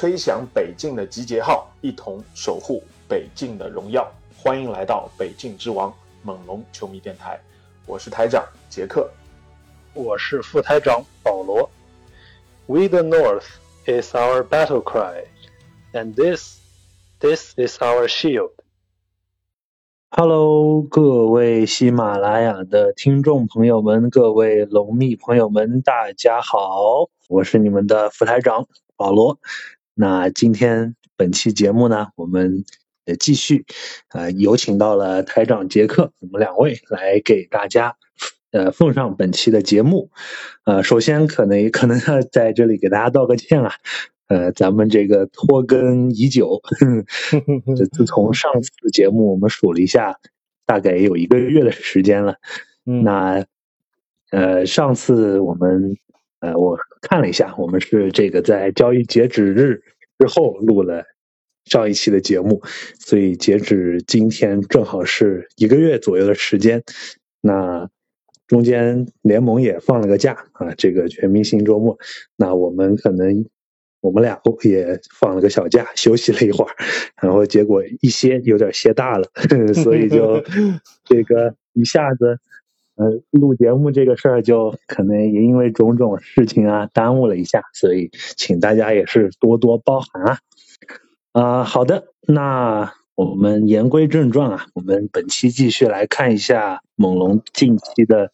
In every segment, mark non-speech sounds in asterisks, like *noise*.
吹响北境的集结号，一同守护北境的荣耀。欢迎来到北境之王猛龙球迷电台，我是台长杰克。我是副台长保罗。We the North is our battle cry, and this, this is our shield. Hello，各位喜马拉雅的听众朋友们，各位龙蜜朋友们，大家好，我是你们的副台长保罗。那今天本期节目呢，我们也继续呃有请到了台长杰克，我们两位来给大家呃奉上本期的节目。呃，首先可能可能要在这里给大家道个歉啊，呃，咱们这个拖更已久，*laughs* 这自从上次节目我们数了一下，大概也有一个月的时间了。那呃，上次我们呃我看了一下，我们是这个在交易截止日之后录了上一期的节目，所以截止今天正好是一个月左右的时间。那中间联盟也放了个假啊，这个全明星周末，那我们可能我们俩也放了个小假，休息了一会儿，然后结果一歇有点歇大了，*laughs* 所以就 *laughs* 这个一下子，呃，录节目这个事儿就可能也因为种种事情啊耽误了一下，所以请大家也是多多包涵啊。啊、好的，那我们言归正传啊，我们本期继续来看一下猛龙近期的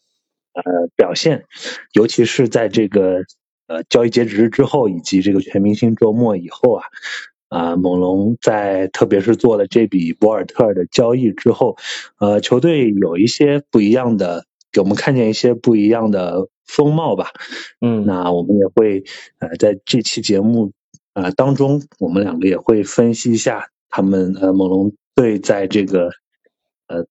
呃表现，尤其是在这个呃交易截止日之后，以及这个全明星周末以后啊，啊、猛龙在特别是做了这笔博尔特的交易之后，呃，球队有一些不一样的，给我们看见一些不一样的风貌吧。嗯那我们也会呃在这期节目呃当中，我们两个也会分析一下他们呃猛龙队在这个呃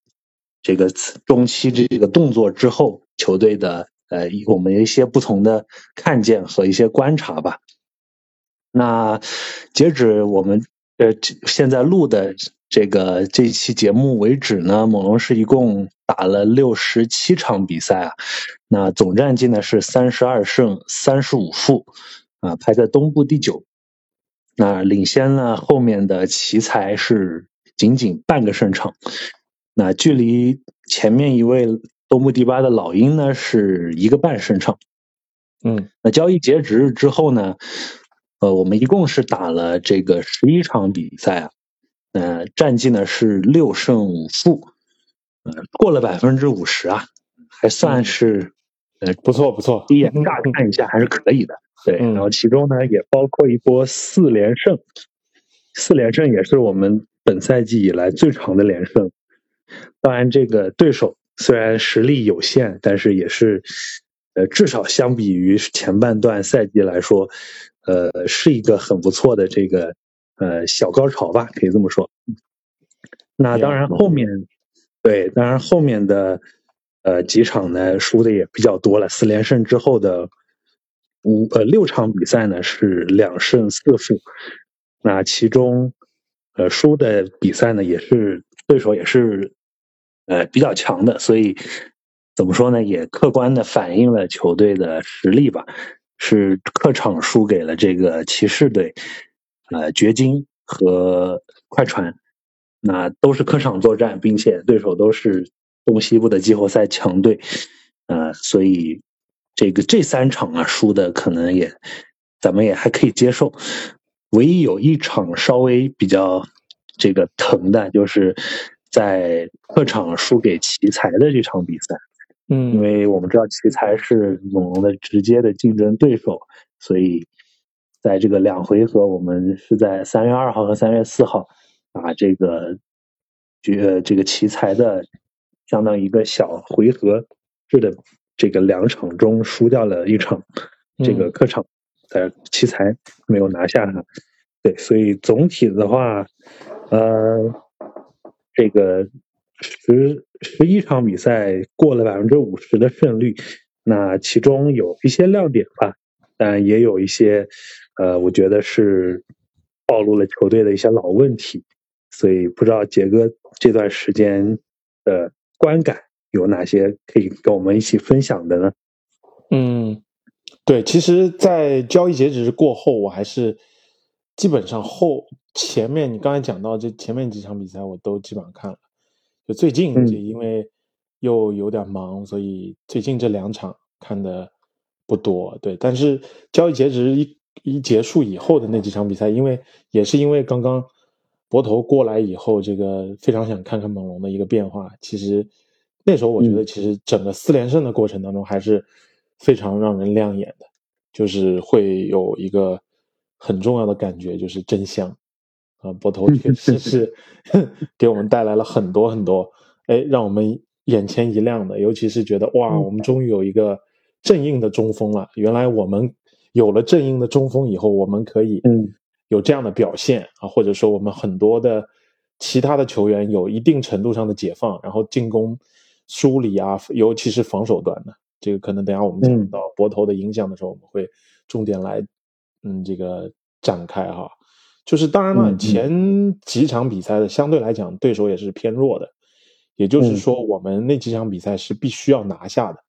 这个中期这个动作之后，球队的呃我们一些不同的看见和一些观察吧。那截止我们呃这现在录的这个这期节目为止呢，猛龙是一共打了六十七场比赛啊，那总战绩呢是三十二胜三十五负，啊，排在东部第九。那领先呢后面的奇才是仅仅半个胜场，那距离前面一位东部第八的老鹰呢是一个半胜场。嗯，那交易截止日之后呢，呃，我们一共是打了这个十一场比赛啊，呃，战绩呢是六胜五负，呃，过了百分之五十啊，还算是呃不错不错。第一眼乍看一下还是可以的。对，嗯然后其中呢也包括一波四连胜，四连胜也是我们本赛季以来最长的连胜。当然，这个对手虽然实力有限，但是也是呃至少相比于前半段赛季来说，呃是一个很不错的这个呃小高潮吧，可以这么说。那当然后面对，当然后面的呃几场呢输的也比较多了，四连胜之后的五呃六场比赛呢是两胜四负，那其中呃输的比赛呢也是对手也是呃比较强的，所以怎么说呢，也客观的反映了球队的实力吧，是客场输给了这个骑士队，呃掘金和快船。那都是客场作战，并且对手都是东西部的季后赛强队，呃，所以这个这三场啊输的可能也咱们也还可以接受，唯一有一场稍微比较这个疼的，就是在客场输给奇才的这场比赛，嗯。因嗯为我们知道奇才是猛龙的直接的竞争对手，所以在这个两回合，我们是在三月二号和三月四号把这个决这个奇才的相当于一个小回合制的这个两场中输掉了一场，这个客场的奇才没有拿下哈。对，所以总体的话，呃，这个十十一场比赛过了百分之五十的胜率，那其中有一些亮点吧，但也有一些，呃，我觉得是暴露了球队的一些老问题。所以不知道杰哥这段时间的观感有哪些可以跟我们一起分享的呢？嗯，对，其实，在交易截止日过后，我还是。基本上后前面你刚才讲到这前面几场比赛我都基本上看了，就最近就因为又有点忙，所以最近这两场看的不多。对，但是交易截止一一结束以后的那几场比赛，因为也是因为刚刚博头过来以后，这个非常想看看猛龙的一个变化。其实那时候我觉得，其实整个四连胜的过程当中还是非常让人亮眼的，就是会有一个。很重要的感觉就是真香，啊，博头确实是 *laughs* 给我们带来了很多很多，哎，让我们眼前一亮的，尤其是觉得哇，我们终于有一个正印的中锋了。原来我们有了正印的中锋以后，我们可以有这样的表现啊，或者说我们很多的其他的球员有一定程度上的解放，然后进攻梳理啊，尤其是防守端的，这个可能等下我们讲到博头的影响的时候，我们会重点来。嗯，这个展开哈，就是当然了，前几场比赛的相对来讲对手也是偏弱的，也就是说，我们那几场比赛是必须要拿下的，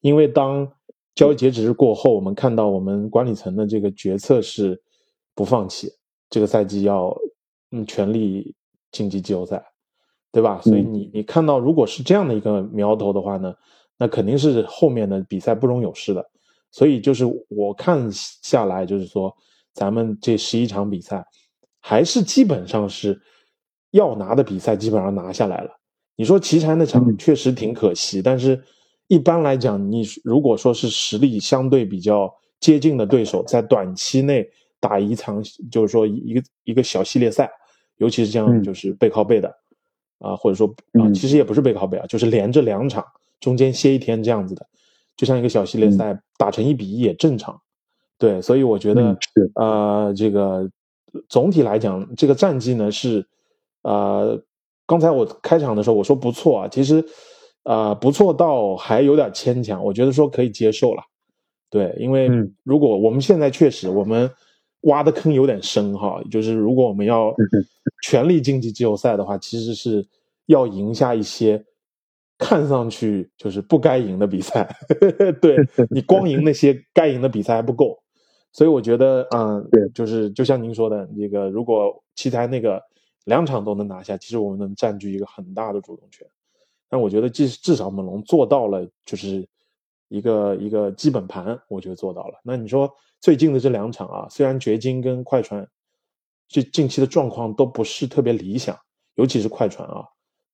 因为当交易截止日过后，我们看到我们管理层的这个决策是不放弃这个赛季要嗯全力晋级季后赛，对吧？所以你你看到如果是这样的一个苗头的话呢，那肯定是后面的比赛不容有失的。所以就是我看下来，就是说，咱们这十一场比赛，还是基本上是要拿的比赛，基本上拿下来了。你说奇才那场确实挺可惜，但是一般来讲，你如果说是实力相对比较接近的对手，在短期内打一场，就是说一个一个小系列赛，尤其是像就是背靠背的啊，或者说啊，其实也不是背靠背啊，就是连着两场，中间歇一天这样子的。就像一个小系列赛打成一比一也正常，对，所以我觉得，呃，这个总体来讲，这个战绩呢是，呃，刚才我开场的时候我说不错啊，其实，呃，不错到还有点牵强，我觉得说可以接受了，对，因为如果我们现在确实我们挖的坑有点深哈，就是如果我们要全力晋级季后赛的话，其实是要赢下一些。看上去就是不该赢的比赛，*laughs* 对你光赢那些该赢的比赛还不够，所以我觉得，嗯，对，就是就像您说的，那个如果奇才那个两场都能拿下，其实我们能占据一个很大的主动权。但我觉得，至至少猛龙做到了，就是一个一个基本盘，我觉得做到了。那你说最近的这两场啊，虽然掘金跟快船这近期的状况都不是特别理想，尤其是快船啊。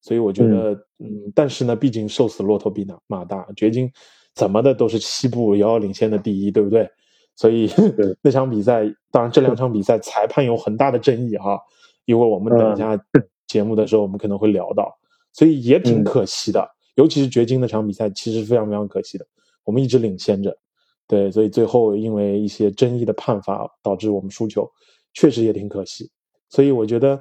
所以我觉得，嗯，但是呢，毕竟瘦死骆驼比马马大，掘金怎么的都是西部遥遥领先的第一，对不对？所以 *laughs* 那场比赛，当然这两场比赛裁判有很大的争议哈，一会儿我们等一下节目的时候，我们可能会聊到，所以也挺可惜的。尤其是掘金那场比赛，其实非常非常可惜的，我们一直领先着，对，所以最后因为一些争议的判罚导致我们输球，确实也挺可惜。所以我觉得，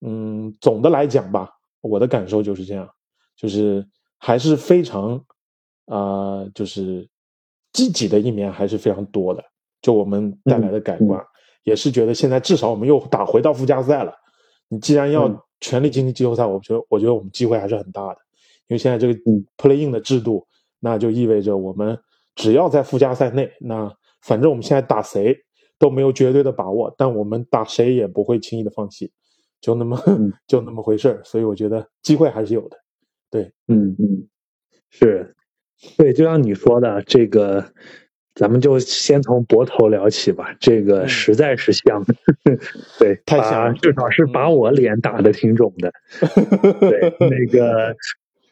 嗯，总的来讲吧。我的感受就是这样，就是还是非常，啊，就是积极的一面还是非常多的。就我们带来的改观，也是觉得现在至少我们又打回到附加赛了。你既然要全力晋级季后赛，我觉得我觉得我们机会还是很大的。因为现在这个 play in 的制度，那就意味着我们只要在附加赛内，那反正我们现在打谁都没有绝对的把握，但我们打谁也不会轻易的放弃。就那么 *laughs* 就那么回事儿，所以我觉得机会还是有的。对，嗯嗯，是，对，就像你说的，这个咱们就先从博头聊起吧。这个实在是香，*laughs* 对，太香，至少是把我脸打的挺肿的。*laughs* 对，那个，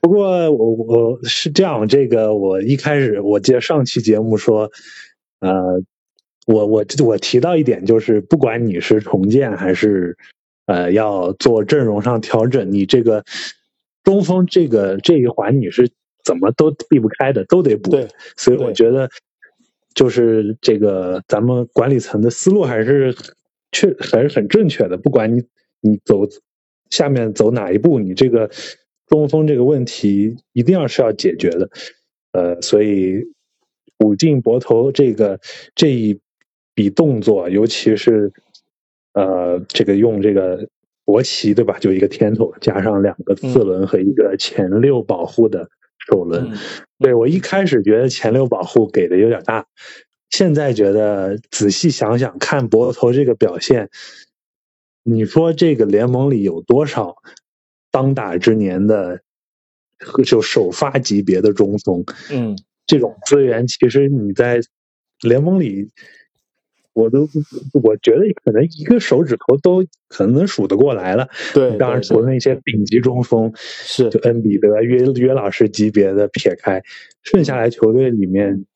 不过我我是这样，这个我一开始我记得上期节目说，呃，我我我提到一点，就是不管你是重建还是。呃，要做阵容上调整，你这个中锋这个这一环你是怎么都避不开的，都得补。所以我觉得就是这个咱们管理层的思路还是确还是很正确的。不管你你走下面走哪一步，你这个中锋这个问题一定要是要解决的。呃，所以五进博头这个这一笔动作，尤其是呃这个用这个国旗对吧，就一个天头加上两个次轮和一个前六保护的首轮。对我一开始觉得前六保护给的有点大，现在觉得仔细想想看博头这个表现，你说这个联盟里有多少当打之年的？就首发级别的中锋，嗯，这种资源其实你在联盟里，我都我觉得可能一个手指头都可能能数得过来了。对，当然除了那些顶级中锋，是就恩比德、约约老师级别的撇开，剩下来球队里面，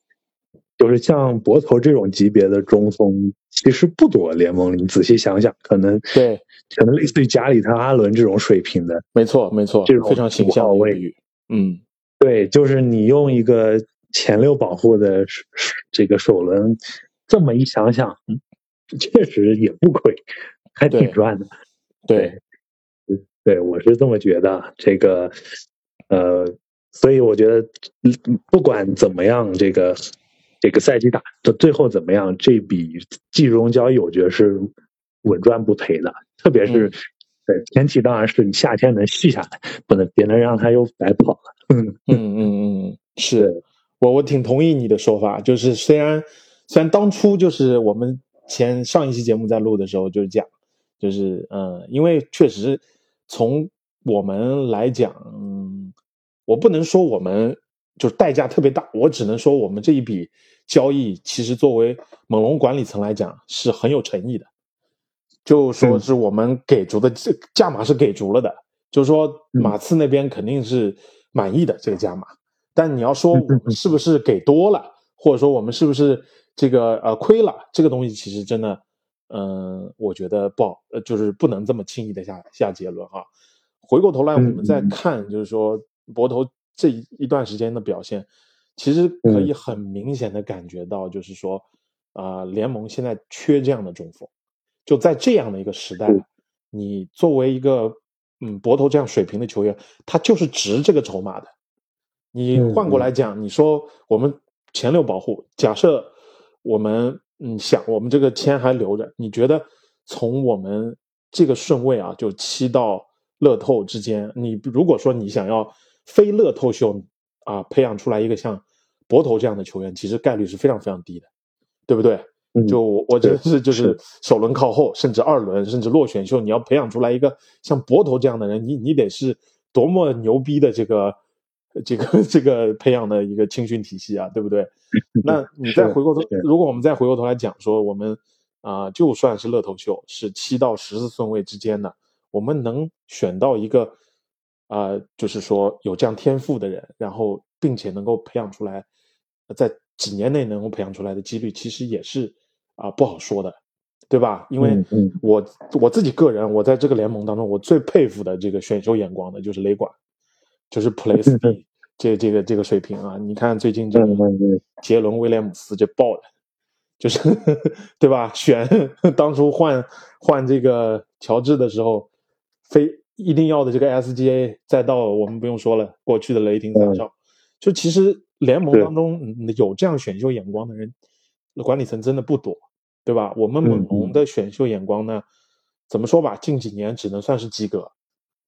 就是像博头这种级别的中锋，其实不多。联盟里，你仔细想想，可能对。可能类似于加里特、阿伦这种水平的，没错，没错，这种非常形象的比喻。嗯，对，就是你用一个前六保护的这个首轮，这么一想想，确实也不亏，还挺赚的。对，对，我是这么觉得。这个，呃，所以我觉得，不管怎么样，这个这个赛季打的最后怎么样，这笔季中交易，我觉得是稳赚不赔的。特别是，对前提当然是你夏天能续下来，不能别能让他又白跑了。嗯嗯嗯嗯，是我我挺同意你的说法，就是虽然虽然当初就是我们前上一期节目在录的时候就是讲，就是嗯，因为确实从我们来讲，嗯，我不能说我们就是代价特别大，我只能说我们这一笔交易其实作为猛龙管理层来讲是很有诚意的。就说是我们给足的这价码是给足了的，就是说马刺那边肯定是满意的这个价码，但你要说我们是不是给多了，或者说我们是不是这个呃亏了，这个东西其实真的，嗯，我觉得不好，呃，就是不能这么轻易的下下结论啊。回过头来我们再看，就是说博头这一一段时间的表现，其实可以很明显的感觉到，就是说啊，联盟现在缺这样的中锋。就在这样的一个时代，你作为一个嗯博头这样水平的球员，他就是值这个筹码的。你换过来讲，你说我们前六保护，假设我们嗯想我们这个签还留着，你觉得从我们这个顺位啊，就七到乐透之间，你如果说你想要非乐透秀啊培养出来一个像博头这样的球员，其实概率是非常非常低的，对不对？就我我觉得是就是首轮靠后，甚至二轮，甚至落选秀，你要培养出来一个像博头这样的人，你你得是多么牛逼的这个 *laughs* 这个这个培养的一个青训体系啊，对不对？*laughs* 那你再回过头，如果我们再回过头来讲说，我们啊，就算是乐透秀是七到十四顺位之间的，我们能选到一个啊，就是说有这样天赋的人，然后并且能够培养出来，在几年内能够培养出来的几率，其实也是。啊，不好说的，对吧？因为我我自己个人，我在这个联盟当中，我最佩服的这个选秀眼光的就是雷管，就是 Place *laughs* 这这个这个水平啊！你看最近这个杰伦威廉姆斯这爆的，就是 *laughs* 对吧？选 *laughs* 当初换换这个乔治的时候，非一定要的这个 SGA，再到我们不用说了，过去的雷霆三少，就其实联盟当中有这样选秀眼光的人，管理层真的不多。对吧？我们猛龙的选秀眼光呢，怎么说吧？近几年只能算是及格，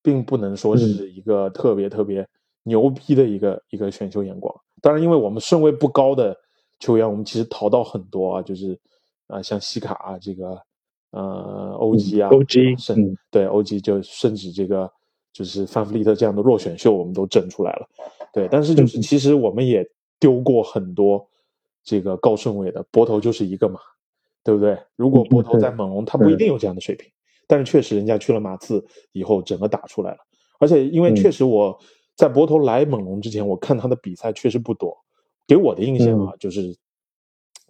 并不能说是一个特别特别牛逼的一个一个选秀眼光。当然，因为我们顺位不高的球员，我们其实淘到很多啊，就是啊，像西卡啊，这个呃，OG 啊，OG，甚对 OG 就甚至这个就是范弗利特这样的弱选秀，我们都整出来了。对，但是就是其实我们也丢过很多这个高顺位的，博头就是一个嘛。对不对？如果博头在猛龙，他不一定有这样的水平，但是确实人家去了马刺以后，整个打出来了。而且因为确实我在博头来猛龙之前，我看他的比赛确实不多，给我的印象啊，就是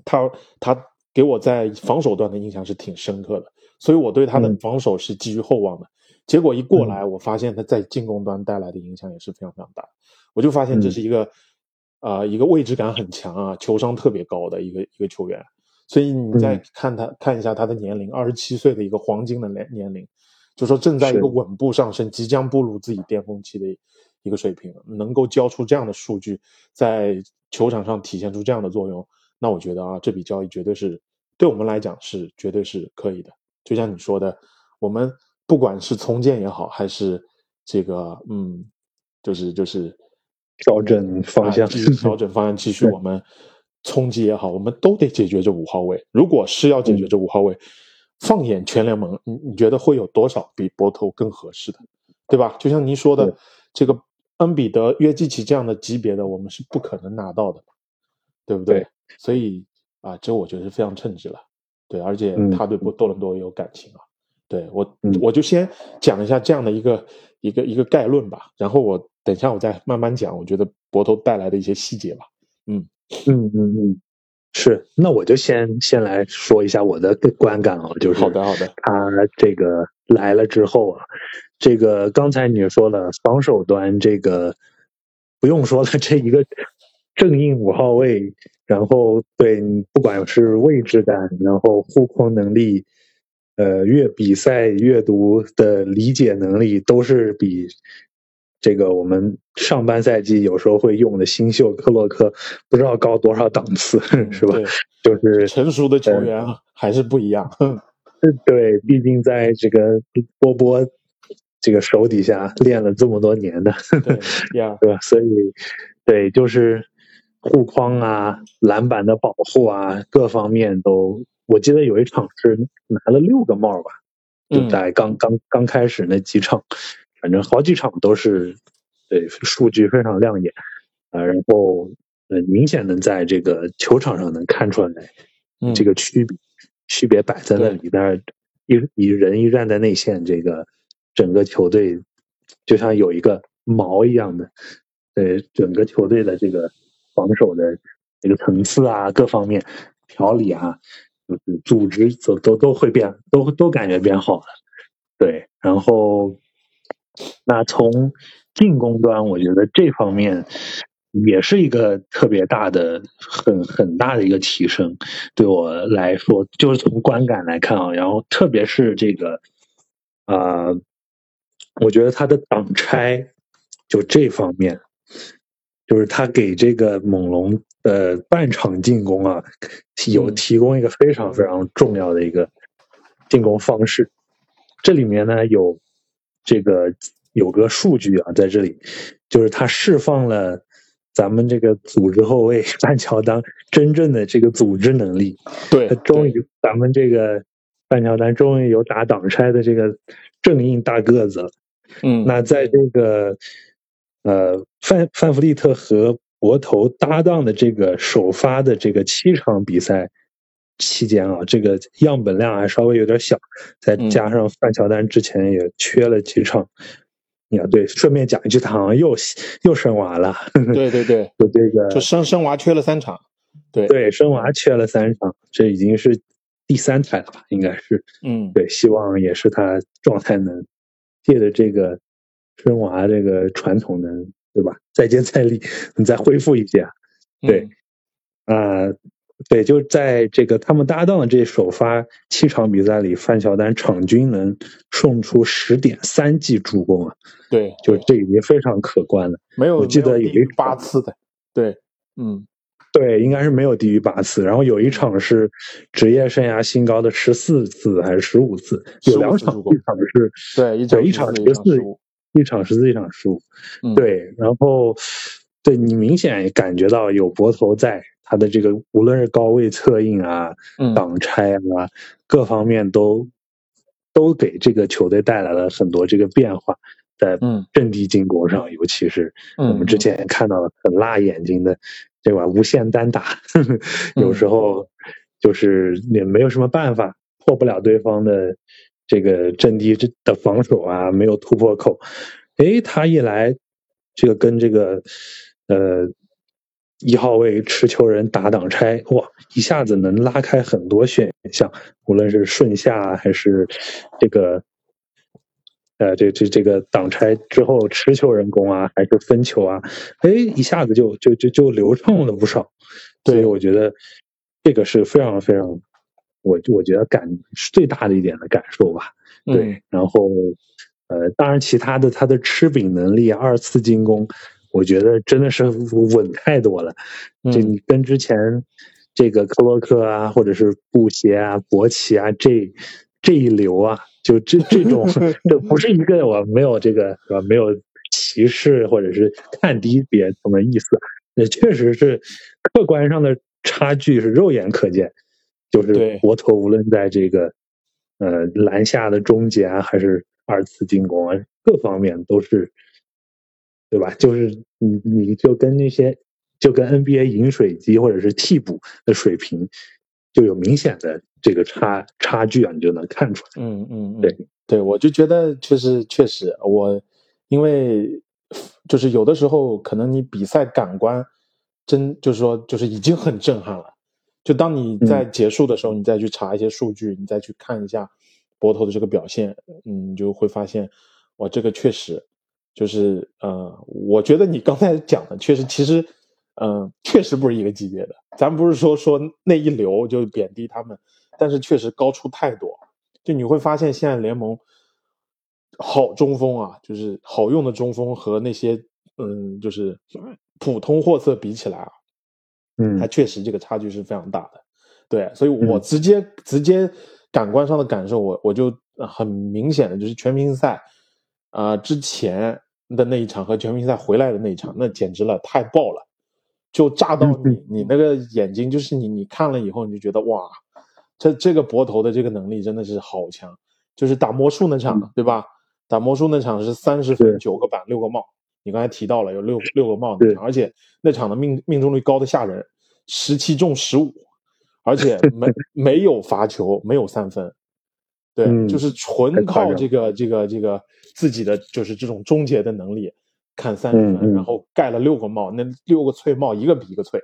他他给我在防守端的印象是挺深刻的，所以我对他的防守是寄予厚望的。结果一过来，我发现他在进攻端带来的影响也是非常非常大。我就发现这是一个啊、一个位置感很强啊，球商特别高的一个一个球员。所以你再看他、看一下他的年龄，二十七岁的一个黄金的年年龄，就说正在一个稳步上升，即将步入自己巅峰期的一个水平，能够交出这样的数据，在球场上体现出这样的作用，那我觉得啊，这笔交易绝对是对我们来讲是绝对是可以的。就像你说的，我们不管是重建也好，还是这个嗯，就是就是调整方向啊继续调整方向，继续我们冲击也好，我们都得解决这五号位。如果是要解决这五号位，放眼全联盟，你你觉得会有多少比博头更合适的，对吧？就像您说的，这个恩比德、约基奇这样的级别的，我们是不可能拿到的，对不对？对所以啊，这我觉得是非常称职了。对，而且嗯他对波多伦多也有感情啊。对我，嗯我就先讲一下这样的一个一个一个概论吧，然后我等一下我再慢慢讲，我觉得博头带来的一些细节吧。嗯嗯嗯嗯，是。那我就先先来说一下我的观感啊，就是好的，好的，他这个来了之后啊，这个刚才你说了，防守端这个不用说了，这一个正印五号位，然后对不管是位置感，然后护框能力，呃，阅比赛阅读的理解能力，都是比这个我们上半赛季有时候会用的新秀克洛克不知道高多少档次，是吧？对，就是成熟的球员啊还是不一样。对，毕竟在这个波波这个手底下练了这么多年的，对呀，*laughs* 对吧？所以，对，就是护框啊、篮板的保护啊，各方面都，我记得有一场是拿了六个帽吧，就嗯在刚刚刚开始那几场，反正好几场都是，对，数据非常亮眼，啊，然后呃，明显能在这个球场上能看出来嗯这个区别，区别摆在那里，但是一一人一站在内线，这个整个球队就像有一个锚一样的，呃，整个球队的这个防守的这个层次啊，各方面条理啊，就是组织都都都会变，都都感觉变好了。对，然后那从进攻端，我觉得这方面也是一个特别大的、很很大的一个提升。对我来说，就是从观感来看啊，然后特别是这个，啊、我觉得他的挡拆就这方面，就是他给这个猛龙的半场进攻啊，有嗯提供一个非常非常重要的一个进攻方式。这里面呢有这个有个数据啊，在这里就是他释放了咱们这个组织后卫 *laughs* 范乔丹真正的这个组织能力。对他，终于咱们这个范乔丹终于有打挡拆的这个正印大个子了。嗯，那在这个呃范范弗利特和博头搭档的这个首发的这个七场比赛期间啊，这个样本量还稍微有点小，再嗯加上范乔丹之前也缺了几场。呀，对，顺便讲一句，他好像又又生娃了。对对对，*laughs* 就这个就生生娃缺了三场，对，对生娃缺了三场，这已经是第三胎了吧？应该是。嗯，对，希望也是他状态能借着这个生娃这个传统能，对吧？再接再厉，你再恢复一下。对嗯，啊、对，就在这个他们搭档的这首发七场比赛里，范乔丹场均能送出十点三记助攻啊，对，就这已经非常可观了。没有，我记得有八次的，对，嗯，对，应该是没有低于八次，然后有一场是职业生涯新高的十四次还是十五次，有两场，一场是对，一场14场十四一场15，一场十四，一场十五。嗯，对，然后对你明显感觉到有博头在，他的这个无论是高位策应啊、嗯挡拆啊，各方面都都给这个球队带来了很多这个变化，在嗯阵地进攻上，尤其是我嗯们之前看到了很辣眼睛的，对吧？无限单打，*laughs* 有时候就是也没有什么办法，破不了对方的这个阵地的防守啊，没有突破口。诶，他一来，这个跟这个呃一号位持球人打挡拆，哇，一下子能拉开很多选项，无论是顺下还是这个呃，这这这个挡拆之后持球人工啊，还是分球啊，哎，一下子就就就就流畅了不少。所以我觉得这个是非常非常，我我觉得感最大的一点的感受吧。对，然后呃，当然其他的他的吃饼能力、二次进攻，我觉得真的是稳太多了。这你跟之前这个克洛克啊，或者是布鞋啊、博奇啊这这一流啊。就这这种，*laughs* 这不是一个我没有这个是吧？没有歧视或者是看低别人的意思，那确实是客观上的差距是肉眼可见。就是博托无论在这个呃篮下的终结啊，还是二次进攻啊，各方面都是，对吧？就是你你就跟那些就跟 NBA 饮水机或者是替补的水平。就有明显的这个差差距啊，你就能看出来。嗯嗯，对对，我就觉得确实确实，我因为就是有的时候可能你比赛感官真就是说就是已经很震撼了，就当你在结束的时候，你再去查一些数据，你再去看一下博头的这个表现，嗯，你就会发现，哇，这个确实就是呃，我觉得你刚才讲的确实其实。嗯，确实不是一个级别的。咱不是说说那一流就贬低他们，但是确实高出太多。就你会发现，现在联盟好中锋啊，就是好用的中锋和那些嗯，就是普通货色比起来啊，嗯，还确实这个差距是非常大的。对，所以我直接直接感官上的感受，我我就很明显的就是全明星赛啊之前的那一场和全明星赛回来的那一场，那简直了，太爆了。就炸到你，你那个眼睛就是你，你看了以后你就觉得哇，这这个博头的这个能力真的是好强。就是打魔术那场，对吧？打魔术那场是三十分九个板六个帽，你刚才提到了有六六个帽那场，而且那场的命命中率高的吓人，十七中十五，而且 *laughs* 没没有罚球，没有三分，对，就是纯靠这个这个这个自己的就是这种终结的能力。砍三分，然后盖了六个帽，那六个脆帽一个比一个脆，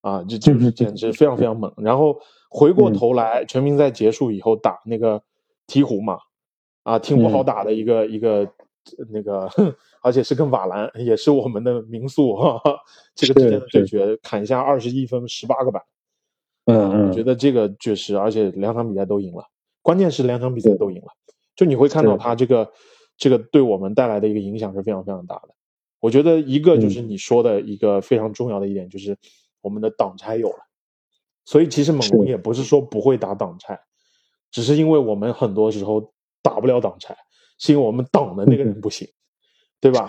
啊，这就是简直非常非常猛。然后回过头来，全明赛结束以后打那个鹈鹕嘛，啊，挺不好打的一个一个那个，而且是跟瓦兰，也是我们的民宿哈，*laughs* 这个之间的对决，砍下二十一分十八个板，嗯嗯，我觉得这个确实，而且两场比赛都赢了，关键是两场比赛都赢了，就你会看到他这个这个对我们带来的一个影响是非常非常大的。我觉得一个就是你说的一个非常重要的一点，就是我们的挡拆有了，所以其实猛龙也不是说不会打挡拆，只是因为我们很多时候打不了挡拆，是因为我们挡的那个人不行，对吧？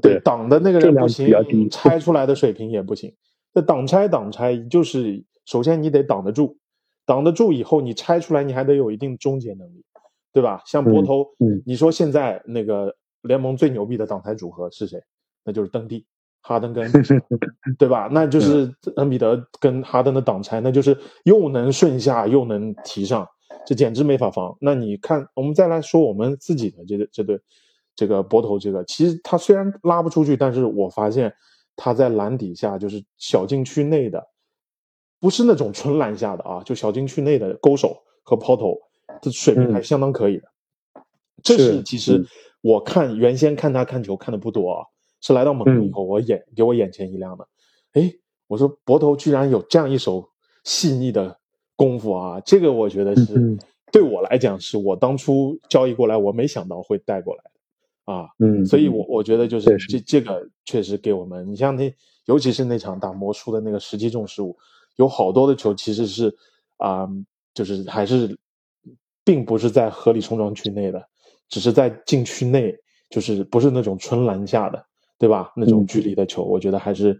对，挡的那个人不行，拆出来的水平也不行。那挡拆挡拆就是首先你得挡得住，挡得住以后你拆出来你还得有一定终结能力，对吧？像博头，你说现在那个联盟最牛逼的挡拆组合是谁？那就是登蒂，哈登跟，*laughs* 对吧？那就是恩比德跟哈登的挡拆，那就是又能顺下又能提上，这简直没法防。那你看，我们再来说我们自己的这个这对这个博头，这个其实他虽然拉不出去，但是我发现他在篮底下就是小禁区内的，不是那种纯篮下的啊，就小禁区内的勾手和抛投，这水平还相当可以的。这是其实我看原先看他看球看的不多啊。是来到猛龙以后，我眼给我眼前一亮的，哎，我说博头居然有这样一手细腻的功夫啊！这个我觉得是对我来讲，是我当初交易过来，我没想到会带过来的啊。嗯，所以我我觉得就是这这个确实给我们，你像那尤其是那场打魔术的那个十七中十五，有好多的球其实是啊，就是还是并不是在合理冲撞区内的，只是在禁区内，就是不是那种纯篮下的。对吧？那种距离的球，我觉得还是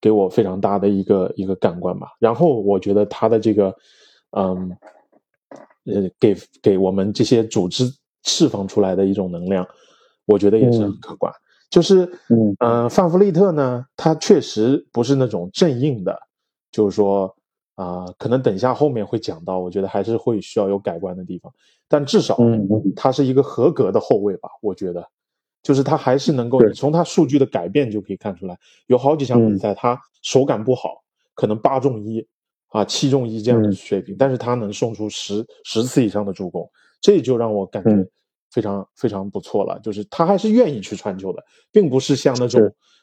给我非常大的一个一个感官吧。然后我觉得他的这个，嗯，呃，给给我们这些组织释放出来的一种能量，我觉得也是很可观。就是，嗯，范弗利特呢，他确实不是那种正硬的，就是说啊，可能等一下后面会讲到，我觉得还是会需要有改观的地方。但至少，他是一个合格的后卫吧，我觉得。就是他还是能够，你从他数据的改变就可以看出来，有好几场比赛他手感不好，可能八中一啊七中一这样的水平，但是他能送出十十次以上的助攻，这就让我感觉非常非常不错了。就是他还是愿意去传球的，并不是像那种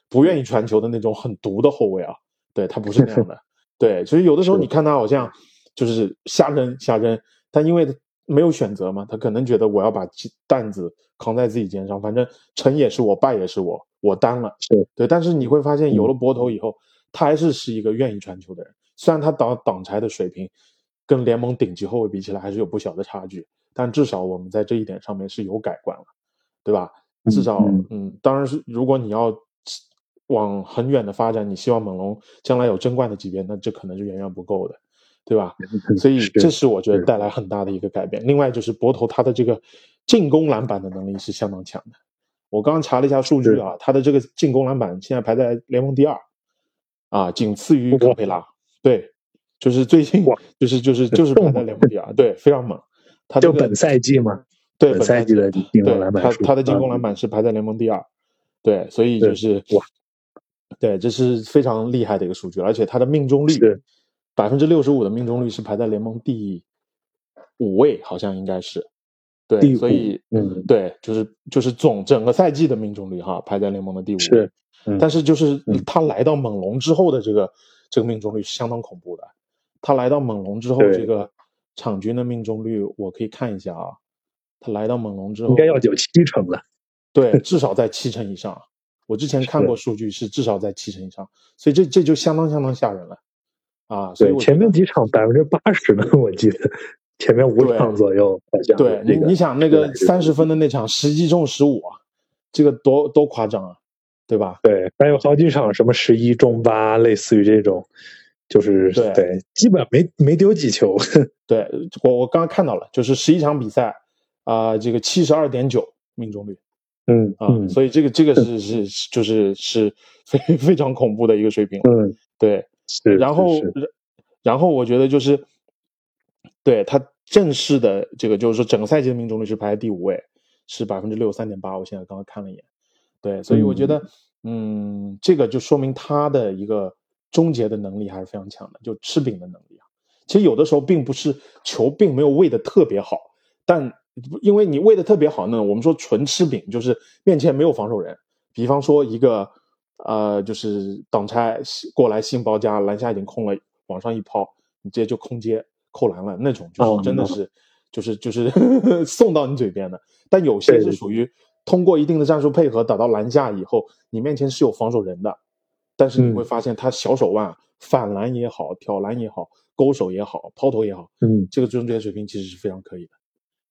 不愿意传球的那种很毒的后卫啊。对他不是那样的。对，所以有的时候你看他好像就是瞎扔瞎扔，但因为没有选择嘛，他可能觉得我要把担子扛在自己肩上，反正成也是我，败也是我，我担了。是对，但是你会发现有了博头以后，他还是是一个愿意传球的人。虽然他挡挡拆的水平跟联盟顶级后卫比起来还是有不小的差距，但至少我们在这一点上面是有改观了，对吧？至少，嗯，当然是如果你要往很远的发展，你希望猛龙将来有争冠的级别，那这可能是远远不够的，对吧？所以这是我觉得带来很大的一个改变。另外就是博头他的这个进攻篮板的能力是相当强的。我刚刚查了一下数据啊，他的这个进攻篮板现在排在联盟第二，啊，仅次于卡佩拉。对，就是最近，就是就是就是排在联盟第二，对，非常猛。他就本赛季嘛，对，本赛季的进攻篮板他他的进攻篮板是排在联盟第二，对，所以就是哇，对，这是非常厉害的一个数据，而且他的命中率百分之六十五的命中率是排在联盟第五位，好像应该是，对，所以嗯，对，就是就是总整个赛季的命中率哈，排在联盟的第五位，但是就是他来到猛龙之后的这个。这个命中率是相当恐怖的。他来到猛龙之后，这个场均的命中率我可以看一下啊。他来到猛龙之后，应该要有七成了。对，至少在七成以上。我之前看过数据，是至少在七成以上。所以这这就相当相当吓人了啊！所以前面几场百分之八十呢，我记得前面五场左右好像。对你，你想那个三十分的那场，十击中十五，这个多多夸张啊！对吧？对，还有好几场什么十一中八，类似于这种，就是对，基本没没丢几球。*laughs* 对我我刚刚看到了，就是十一场比赛啊，这个七十二点九命中率，嗯啊，所以这个这个是是就是是非非常恐怖的一个水平。嗯，对，然后然后我觉得就是对他正式的这个就是说整个赛季的命中率是排在第五位，是百分之六十三点八。我现在刚刚看了一眼。对，所以我觉得，嗯，这个就说明他的一个终结的能力还是非常强的，就吃饼的能力啊。其实有的时候并不是球并没有喂的特别好，但因为你喂的特别好呢，我们说纯吃饼就是面前没有防守人，比方说一个呃，就是挡拆过来新包夹篮下已经空了，往上一抛，你直接就空接扣篮了那种，就是真的是就是就 *laughs* 是送到你嘴边的。但有些是属于。通过一定的战术配合打到篮下以后，你面前是有防守人的，但是你会发现他小手腕反篮也好，挑篮也好，勾手也好，抛投也好，嗯，这个终结水平其实是非常可以的。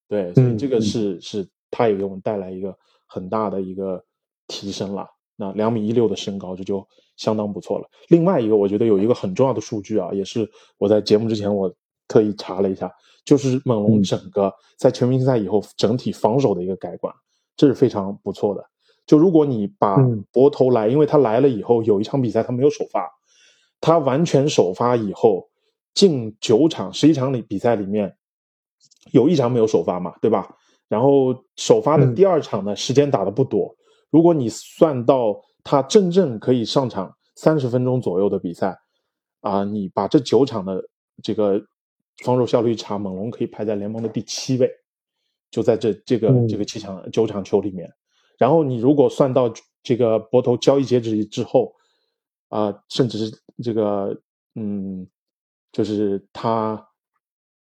对，所以这个是是他也给我们带来一个很大的一个提升了。那两米一六的身高，这就相当不错了。另外一个，我觉得有一个很重要的数据啊，也是我在节目之前我特意查了一下，就是猛龙整个在全明星赛以后整体防守的一个改观。这是非常不错的。就如果你把博头来，因为他来了以后，有一场比赛他没有首发，他完全首发以后，近九场十一场里比赛里面，有一场没有首发嘛，对吧？然后首发的第二场呢，时间打的不多。如果你算到他真正可以上场三十分钟左右的比赛，啊，你把这九场的这个防守效率差，猛龙可以排在联盟的第七位。就在这这个这个七场九场球里面，然后你如果算到这个博头交易截止之后，啊，甚至是这个嗯，就是他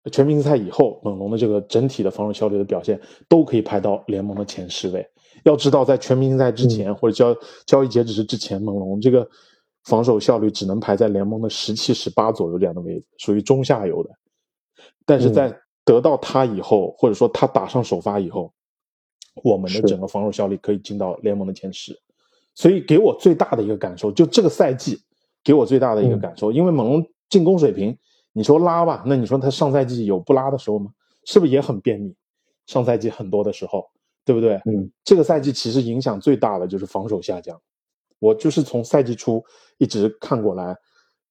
全明星赛以后，猛龙的这个整体的防守效率的表现都可以排到联盟的前十位。要知道，在全明星赛之前或者交交易截止日之前，猛龙这个防守效率只能排在联盟的十七、十八左右这样的位置，属于中下游的。但是在得到他以后，或者说他打上首发以后，我们的整个防守效率可以进到联盟的前十，所以给我最大的一个感受，就这个赛季给我最大的一个感受，因为猛龙进攻水平，你说拉吧，那你说他上赛季有不拉的时候吗？是不是也很便秘？上赛季很多的时候，对不对？嗯，这个赛季其实影响最大的就是防守下降，我就是从赛季初一直看过来，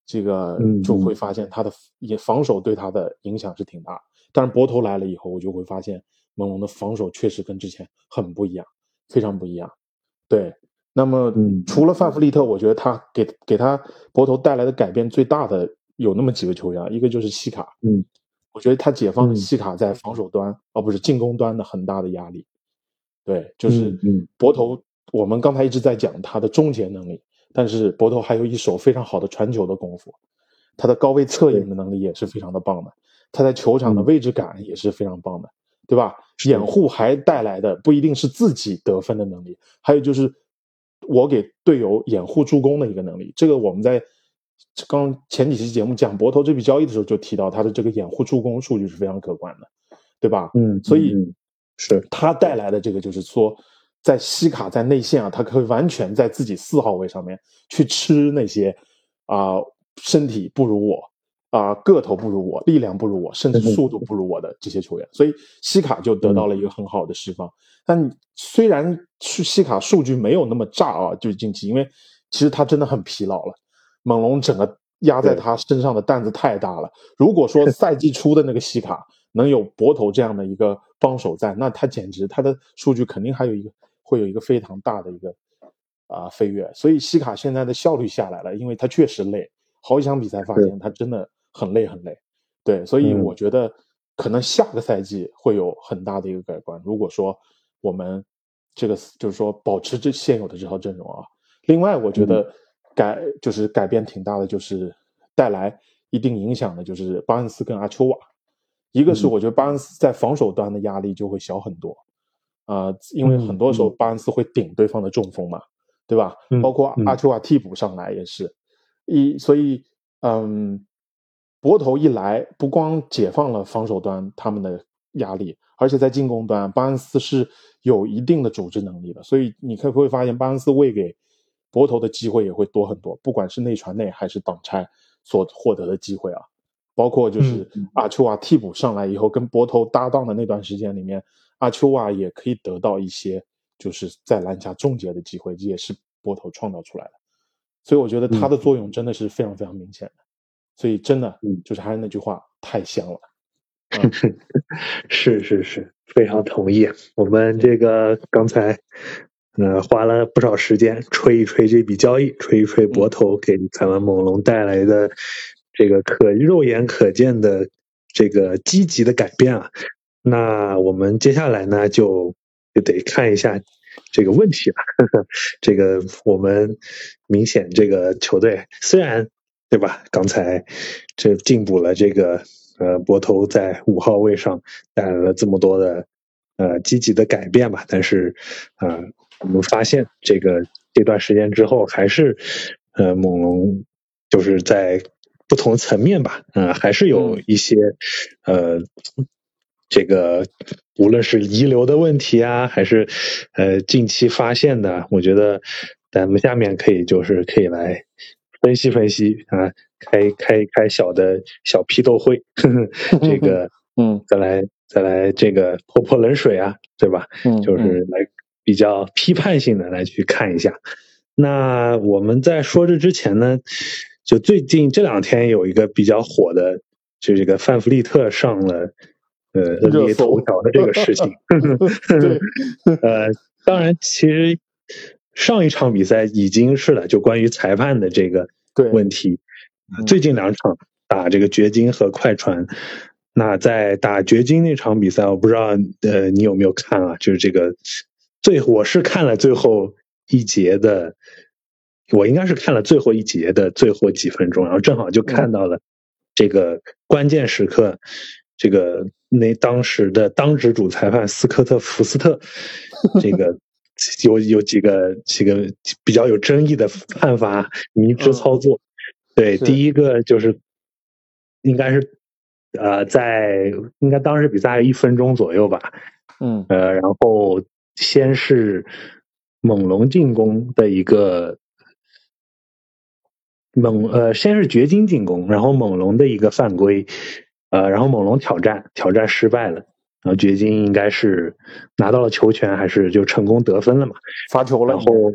这个就会发现他的也防守对他的影响是挺大。但是博头来了以后，我就会发现猛龙的防守确实跟之前很不一样，非常不一样。对，那么除了范弗利特，我觉得他给给他博头带来的改变最大的有那么几个球员，一个就是西卡，嗯，我觉得他解放了西卡在防守端，哦不是进攻端的很大的压力，对，就是嗯嗯博头，我们刚才一直在讲他的终结能力，但是博头还有一手非常好的传球的功夫，他的高位策应的能力也是非常的棒的，他在球场的嗯位置感也是非常棒的，对吧？掩护还带来的不一定是自己得分的能力，还有就是我给队友掩护助攻的一个能力。这个我们在刚前几期节目讲博头这笔交易的时候就提到，他的这个掩护助攻数据是非常可观的，对吧？嗯，所以嗯是他带来的这个就是说，在西卡在内线啊，他可以完全在自己四号位上面去吃那些啊、身体不如我啊、个头不如我、力量不如我，甚至速度不如我的这些球员，所以西卡就得到了一个很好的释放。但虽然去西卡数据没有那么炸啊，就是近期，因为其实他真的很疲劳了，猛龙整个压在他身上的担子太大了。如果说 *laughs* 赛季初的那个西卡能有博头这样的一个帮手在，那他简直他的数据肯定还有一个会有一个非常大的一个啊、飞跃。所以西卡现在的效率下来了，因为他确实累，好几场比赛发现他真的很累很累。对，所以嗯我觉得可能下个赛季会有很大的一个改观。如果说我们这个就是说保持这现有的这套阵容啊，另外我觉得改就是改变挺大的，就是带来一定影响的，就是巴恩斯跟阿丘瓦。一个是嗯我觉得巴恩斯在防守端的压力就会小很多，啊、因为很多时候嗯巴恩斯会顶对方的中锋嘛，对吧？嗯包括嗯阿丘瓦替补上来也是，一所以嗯，博头一来，不光解放了防守端他们的压力，而且在进攻端，巴恩斯是有一定的组织能力的，所以你可会发现巴恩斯喂给博头的机会也会多很多，不管是内传内还是挡拆所获得的机会啊，包括就是阿丘瓦替补上来以后跟博头搭档的那段时间里面，阿丘瓦也可以得到一些就是在篮下终结的机会，这也是博头创造出来的，所以我觉得他的作用真的是非常非常明显的。所以真的嗯就是还是那句话，太香了。*laughs* 是是是，非常同意。我们这个刚才，呃，花了不少时间吹一吹这笔交易，吹一吹博头给咱们猛龙带来的这个可肉眼可见的这个积极的改变啊。那我们接下来呢，就就得看一下这个问题了。*laughs* 这个我们明显这个球队虽然对吧？刚才这进补了这个呃博头在五号位上带来了这么多的呃积极的改变吧，但是啊、呃我们发现这个这段时间之后，还是呃猛龙就是在不同层面吧，嗯、还是有一些呃这个无论是遗留的问题啊，还是呃近期发现的，我觉得咱们下面可以就是可以来分析分析啊，开开开小的小批斗会，呵 *laughs* 呵这个嗯。再来再来这个泼泼冷水啊，对吧？嗯，就是来比较批判性的来去看一下。那我们在说这之前呢，就最近这两天有一个比较火的，就这个范弗利特上了呃热头条的这个事情。*laughs* 对 *laughs* 呃，当然，其实上一场比赛已经是了，就关于裁判的这个问题。最近两场打这个掘金和快船，那在打掘金那场比赛，我不知道呃你有没有看啊？就是这个最我是看了最后一节的，我应该是看了最后一节的最后几分钟，然后正好就看到了这个关键时刻，这个那当时的当值主裁判斯科特福斯特，这个 *laughs* 有有几个几个比较有争议的判罚迷之操作。对，第一个就是应该是呃，在应该当时比赛一分钟左右吧，嗯。呃，然后先是猛龙进攻的一个猛呃，先是掘金进攻，然后猛龙的一个犯规，呃，然后猛龙挑战挑战失败了，然后掘金应该是拿到了球权，还是就成功得分了嘛？罚球了，然后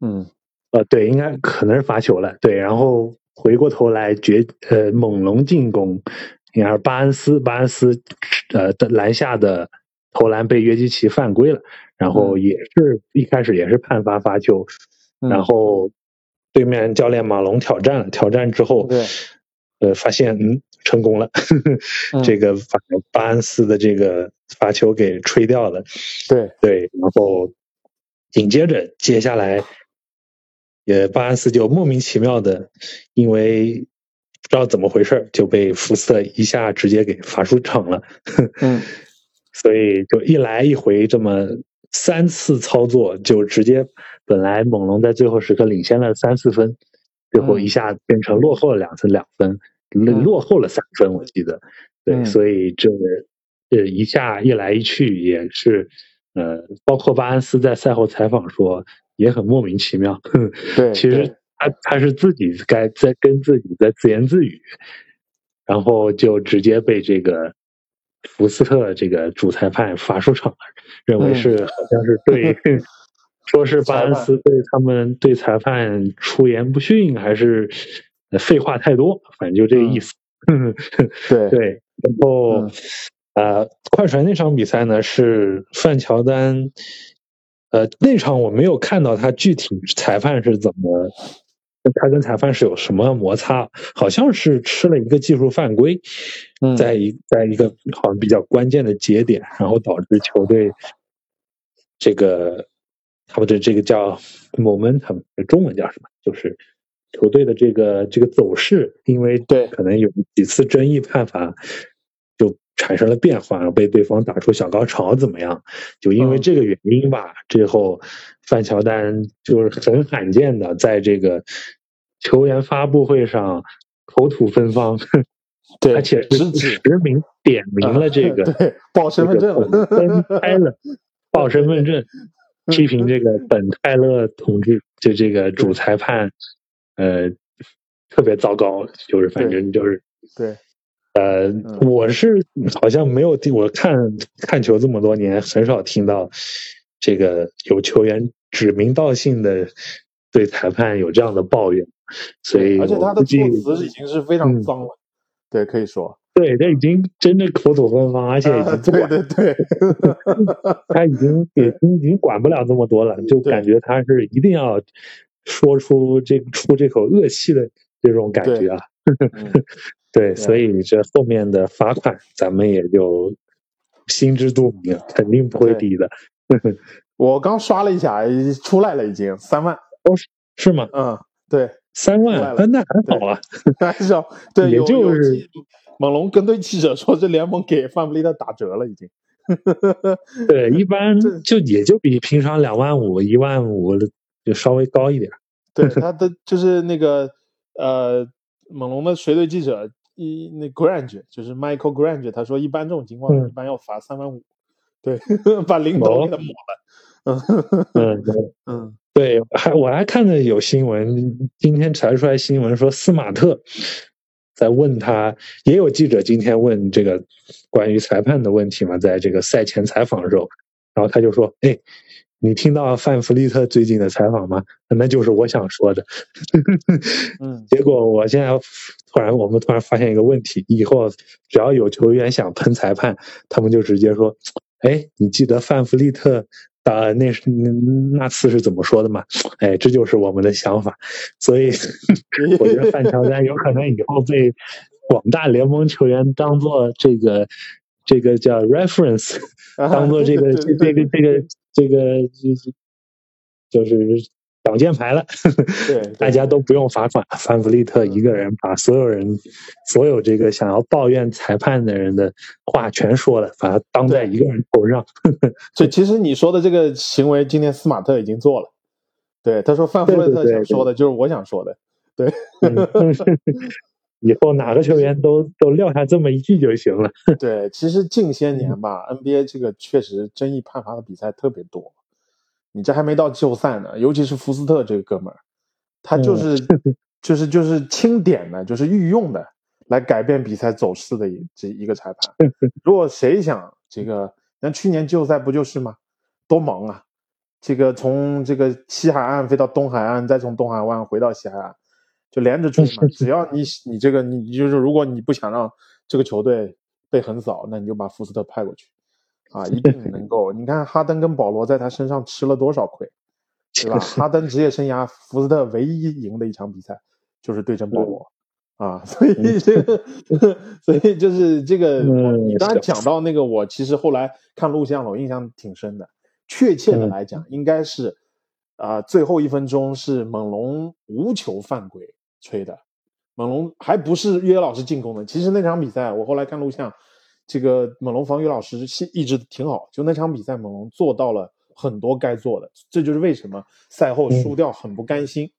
嗯呃，对，应该可能是罚球了，对，然后回过头来掘呃猛龙进攻，应该是巴恩斯巴恩斯呃的篮下的投篮被约基奇犯规了，然后嗯。也是一开始也是判罚罚球，嗯。然后对面教练马龙挑战了，挑战之后，对。呃，发现嗯成功了，*laughs* 这个把巴恩斯的这个罚球给吹掉了。对。对，然后紧接着接下来，也巴恩斯就莫名其妙的，因为不知道怎么回事就被福斯特一下直接给罚出场了。嗯，*laughs* 所以就一来一回这么三次操作，就直接本来猛龙在最后时刻领先了三四分。最后一下变成落后了两分，两分落后了三分，我记得，对，所以这呃一下一来一去也是，呃，包括巴恩斯在赛后采访说也很莫名其妙，对，*laughs* 其实他他是自己该在跟自己在自言自语，然后就直接被这个福斯特这个主裁判罚出场了，认为是好像是对。*laughs* 说是巴恩斯对他们对裁判出言不逊，还是废话太多，反正就这个意思。*laughs* 对对，然后呃，快船那场比赛呢是范乔丹，呃，那场我没有看到他具体裁判是怎么，他跟裁判是有什么摩擦，好像是吃了一个技术犯规，在一在一个好像比较关键的节点，然后导致球队这个。他们的这个叫 momentum，中文叫什么？就是球队的这个这个走势，因为对可能有几次争议判罚，就产生了变化，被对方打出小高潮，怎么样？就因为这个原因吧，最后范乔丹就是很罕见的在这个球员发布会上口吐芬芳，*laughs* 对，而且是实名点名了这个，对，报身份证，分开了，报身份证。批评这个本泰勒同志，就这个主裁判，呃，特别糟糕，就是反正就是对，呃，我是好像没有听我看看球这么多年，很少听到这个有球员指名道姓的对裁判有这样的抱怨，所以而且他的措辞已经是非常脏了，对，可以说。对他已经真的口吐芬芳，而且已经对 *laughs* 对对，*laughs* 他已经已经已经管不了这么多了，就感觉他是一定要说出这出这口恶气的这种感觉啊。*laughs* 对，所以这后面的罚款咱们也就心知肚明，肯定不会低的。*laughs* 我刚刷了一下，出来了，已经三万哦，是吗？嗯，对，三万，那还好啊，还是对，也就是。猛龙跟对记者说：“这联盟给范布利特打折了，已经。”对，一般 *laughs* 就也就比平常两万五、一万五就稍微高一点。对，*laughs* 他的就是那个呃，猛龙的随队记者一那 Grange 就是 Michael Grange，他说一般这种情况一般要罚三万五。对，*laughs* 把领导给他抹了。嗯嗯，对，*laughs* 还我还看着有新闻，今天传出来新闻说斯马特。在问他，也有记者今天问这个关于裁判的问题嘛，在这个赛前采访的时候，然后他就说：“哎，你听到范弗利特最近的采访吗？那就是我想说的。*laughs* ”嗯，结果我现在突然，我们突然发现一个问题：以后只要有球员想喷裁判，他们就直接说：“哎，你记得范弗利特？”啊，那是那次是怎么说的嘛？哎，这就是我们的想法，所以 *laughs* 我觉得范乔丹有可能以后被广大联盟球员当做这个这个叫 reference，当做这个这这个这个这个就是。挡箭牌了，对，*laughs* 大家都不用罚款，范弗利特一个人把所有人、所有这个想要抱怨裁判的人的话全说了，把他当在一个人头上。*laughs* 所以，其实你说的这个行为，今天斯马特已经做了。对，他说范弗利特想说的就是我想说的。对，以后哪个球员都都撂下这么一句就行了。*laughs* 对，其实近些年吧，NBA 这个确实争议判罚的比赛特别多。你这还没到季后赛呢，尤其是福斯特这个哥们儿，他就是 *laughs* 就是就是钦点的，就是御用的，来改变比赛走势的这一个裁判。如果谁想这个，像去年季后赛不就是吗？多忙啊！这个从这个西海岸飞到东海岸，再从东海岸回到西海岸，就连着追嘛。只要你你这个你就是，如果你不想让这个球队被横扫，那你就把福斯特派过去。啊，一定能够！你看哈登跟保罗在他身上吃了多少亏，对吧？哈登职业生涯福斯特唯一赢的一场比赛就是对阵保罗，啊，*laughs* 所以这个，*laughs* 所以就是这个，你刚才讲到那个，我其实后来看录像了，我印象挺深的。确切的来讲，应该是啊，最后一分钟是猛龙无球犯规吹的，猛龙还不是约老师进攻的。其实那场比赛我后来看录像，这个猛龙防约老师一直挺好，就那场比赛猛龙做到了很多该做的，这就是为什么赛后输掉很不甘心。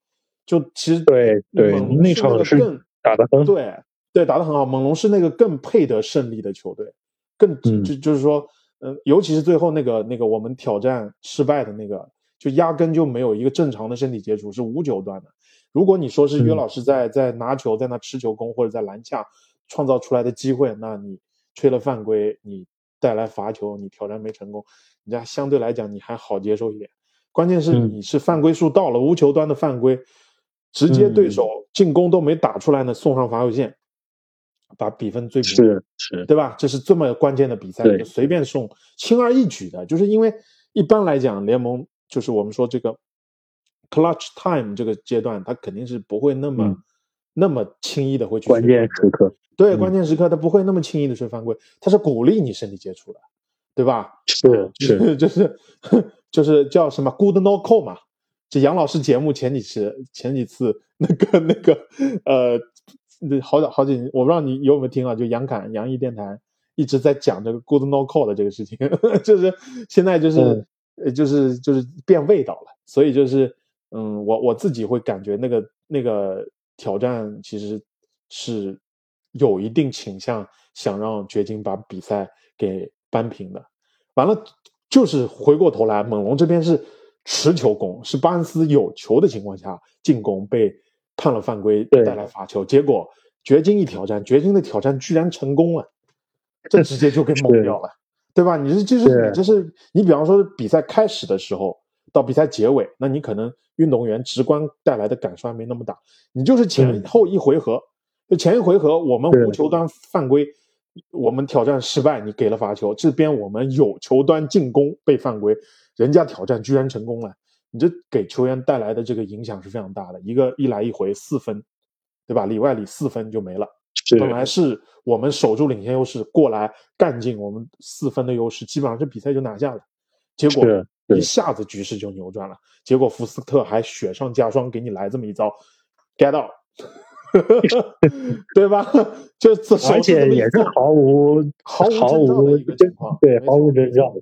就其实对对，那场是更。打得很对，对，打得很好。猛龙是那个更配得胜利的球队，更就就是说，嗯，尤其是最后那个那个我们挑战失败的那个，就压根就没有一个正常的身体接触，是无九段的。如果你说是约老师在在拿球在那持球攻或者在篮下创造出来的机会，那你吹了犯规，你带来罚球，你挑战没成功，人家相对来讲你还好接受一点。关键是你是犯规数到了无球端的犯规。直接对手进攻都没打出来呢，送上罚球线，把比分追平，是是，对吧？这是这么关键的比赛，就随便送，轻而易举的。就是因为一般来讲，联盟就是我们说这个 clutch time 这个阶段，他肯定是不会那么那么轻易的会去关键时刻，对关键时刻他不会那么轻易的去犯规，他是鼓励你身体接触的，对吧？是是就是就是叫什么 good no call 嘛。这杨老师节目前几次前几次那个那个呃，好好几我不知道你有没有听啊？就杨侃杨毅电台一直在讲这个 good no call 的这个事情，*laughs* 就是现在就是呃就是就是变味道了。所以就是嗯，我我自己会感觉那个那个挑战其实是有一定倾向想让掘金把比赛给扳平的。完了就是回过头来，猛龙这边是。持球攻是巴恩斯有球的情况下进攻被判了犯规，带来罚球。结果掘金一挑战，掘金的挑战居然成功了，这直接就给 *laughs* 猛掉了，对吧？你是就是你就是你，比方说比赛开始的时候到比赛结尾，那你可能运动员直观带来的感受还没那么大。你就是前后一回合，就前一回合我们无球端犯规，我们挑战失败，你给了罚球。这边我们有球端进攻被犯规。人家挑战居然成功了，你这给球员带来的这个影响是非常大的。一个一来一回四分，对吧？里外里四分就没了。本来是我们守住领先优势，过来干进我们四分的优势，基本上这比赛就拿下了。结果一下子局势就扭转了。结果福斯特还雪上加霜，给你来这么一招，get out，*laughs* 对吧？就而且也是毫无毫无的一个情况，对，毫无征兆。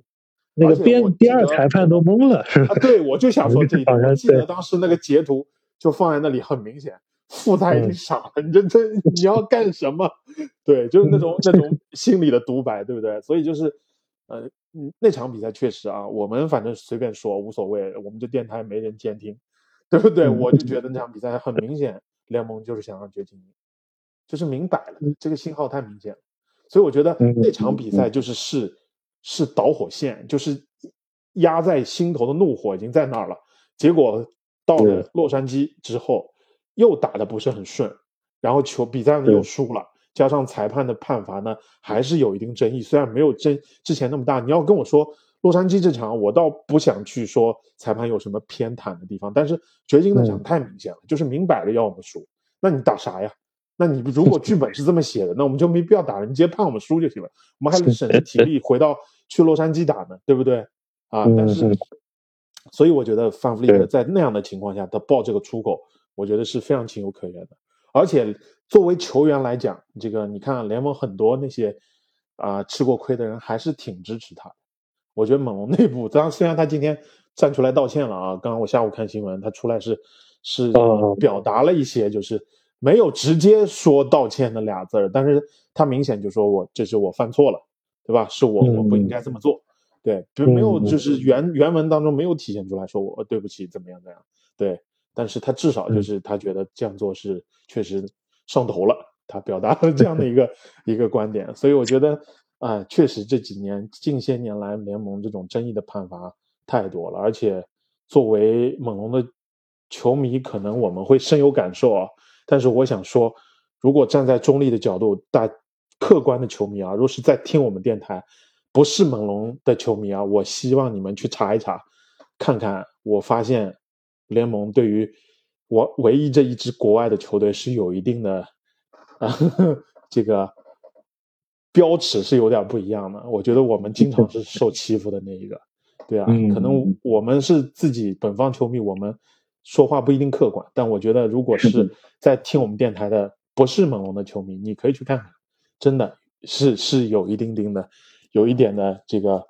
那个边第二裁判都懵了，是吧？对，我就想说这一 *laughs* 点。我记得当时那个截图就放在那里，很明显，复太已经傻了。你这这你要干什么？*laughs* 对，就是那种那种心理的独白，对不对？所以就是，呃，那场比赛确实啊，我们反正随便说无所谓，我们这电台没人监听，对不对？我就觉得那场比赛很明显，联盟就是想让掘金赢，就是明摆了，这个信号太明显了。所以我觉得那场比赛就是是。是导火线，就是压在心头的怒火已经在那儿了。结果到了洛杉矶之后，又打的不是很顺，然后球比赛呢又输了，加上裁判的判罚呢还是有一定争议，虽然没有争之前那么大。你要跟我说洛杉矶这场，我倒不想去说裁判有什么偏袒的地方，但是掘金那场太明显了，就是明摆着要我们输。那你打啥呀？那你如果剧本是这么写的，那我们就没必要打了，你直接判我们输就行了，我们还能省着体力回到去洛杉矶打呢，对不对？啊，但是，所以我觉得范弗利克在那样的情况下，他爆这个出口，我觉得是非常情有可原的。而且作为球员来讲，这个你看联盟很多那些啊吃过亏的人还是挺支持他。我觉得猛龙内部，当然虽然他今天站出来道歉了啊，刚刚我下午看新闻，他出来是是表达了一些就是。没有直接说道歉的俩字儿，但是他明显就说我这是我犯错了，对吧？是我我不应该这么做，对，就没有就是原原文当中没有体现出来说我对不起怎么样怎样，对，但是他至少就是他觉得这样做是确实上头了，他表达了 *laughs* 这样的一个一个观点，所以我觉得啊，确实这几年近些年来联盟这种争议的判罚太多了，而且作为猛龙的球迷，可能我们会深有感受啊。但是我想说，如果站在中立的角度，大客观的球迷啊，若是在听我们电台，不是猛龙的球迷啊，我希望你们去查一查，看看。我发现联盟对于我唯一这一支国外的球队是有一定的啊，*laughs* 这个标尺是有点不一样的。我觉得我们经常是受欺负的那一个，对啊，嗯可能我们是自己本方球迷，我们说话不一定客观，但我觉得如果是在听我们电台的不是猛龙的球迷，你可以去看看，真的是是有一丁丁的，有一点的这个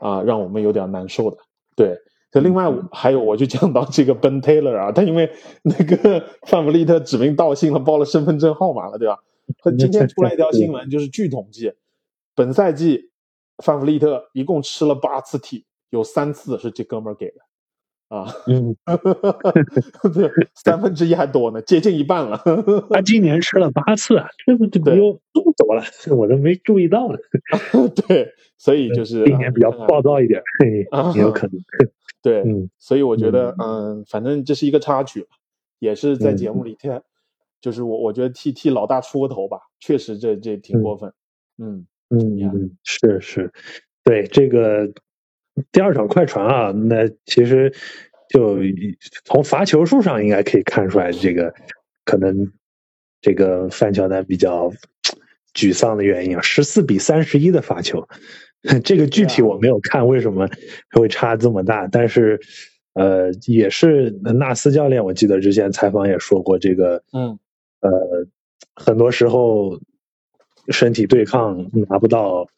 啊，让我们有点难受的，对。这另外还有，我就讲到这个 Ben Taylor 啊，他因为那个范弗利特指名道姓了，报了身份证号码了，对吧？他今天出来一条新闻，就是据统计，本赛季范弗利特一共吃了八次 T，有三次是这哥们儿给的，啊，嗯，*laughs* 对，三分之一还多呢，接近一半了。*laughs* 他今年吃了八次啊，这不这不对又都走了，我都没注意到呢。*laughs* 对，所以就是今年比较暴躁一点，也有可能。对，嗯所以我觉得，嗯，反正这是一个插曲，也是在节嗯目里天，就是我我觉得替替老大出个头吧，确实这这挺过分，嗯嗯嗯，是是，对这个第二场快船啊，那其实就从罚球数上应该可以看出来，这个可能这个范乔丹比较沮丧的原因啊，十四比三十一的罚球，*laughs* 这个具体我没有看为什么会差这么大，但是呃，也是纳斯教练，我记得之前采访也说过，这个嗯。呃，很多时候身体对抗拿不到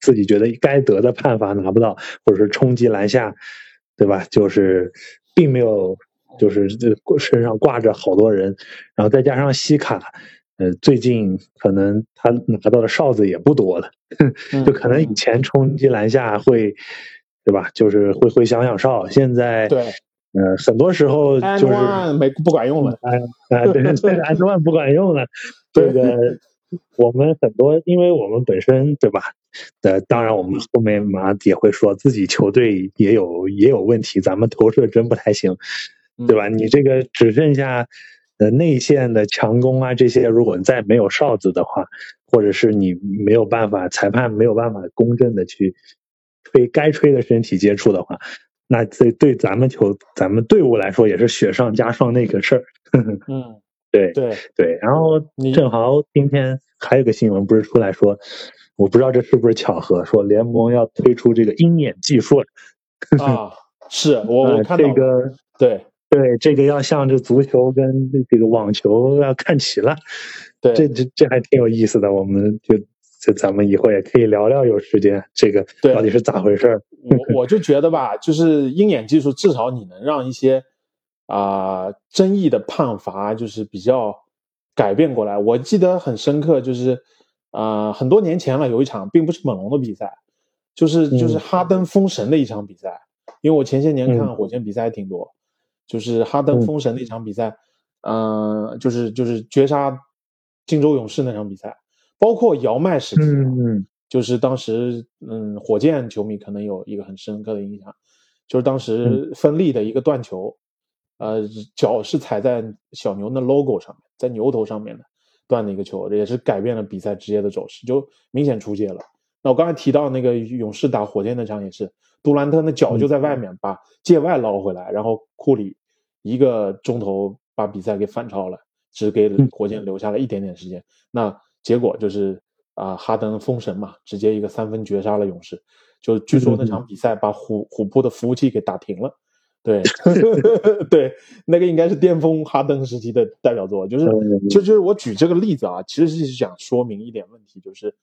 自己觉得该得的判罚拿不到，或者是冲击篮下，对吧？就是并没有，就是这身上挂着好多人，然后再加上西卡，呃，最近可能他拿到的哨子也不多了，就可能以前冲击篮下会，对吧？就是会会响响哨，现在对呃，很多时候就是没不管用了，哎哎，对，这个 and one 不管用了。这个我们很多，因为我们本身对吧？呃，当然我们后面马上也会说自己球队也有也有问题，咱们投射真不太行，对吧？你这个只剩下呃内线的强攻啊这些，如果再没有哨子的话，或者是你没有办法，裁判没有办法公正的去吹该吹的身体接触的话，那这对咱们球咱们队伍来说也是雪上加霜那个事儿。*laughs* 嗯，对对，对，然后正好今天还有个新闻不是出来说，我不知道这是不是巧合，说联盟要推出这个鹰眼技术。啊，是我 *laughs* 我呃看到了这个对对这个要向这足球跟这个网球要看齐了，对，这这这还挺有意思的，我们就就咱们以后也可以聊聊，有时间这个到底是咋回事儿？我我就觉得吧，就是鹰眼技术，至少你能让一些啊、争议的判罚就是比较改变过来。我记得很深刻，就是啊、很多年前了，有一场并不是猛龙的比赛，就是就是嗯。哈登封神的一场比赛。因为我前些年看嗯。火箭比赛还挺多，就是哈登嗯。封神的一场比赛，嗯、就是就是绝杀金州勇士那场比赛，包括姚麦时期啊，嗯就是当时，嗯，火箭球迷可能有一个很深刻的印象，就是当嗯。时分利的一个断球，呃，脚是踩在小牛的 logo 上面，在牛头上面的断的一个球，也是改变了比赛职业的走势，就明显出界了。那我刚才提到那个勇士打火箭那场也是，杜兰特那脚就在外面把界外捞回来，然后库里一个钟头把比赛给反超了，只给火箭留下了一点点时间。那结果就是啊、哈登封神嘛，直接一个三分绝杀了勇士。就据说那场比赛把虎虎扑的服务器给打停了。对 *laughs* 对，那个应该是巅峰哈登时期的代表作。就是嗯就就是我举这个例子啊，其实是想说明一点问题，就是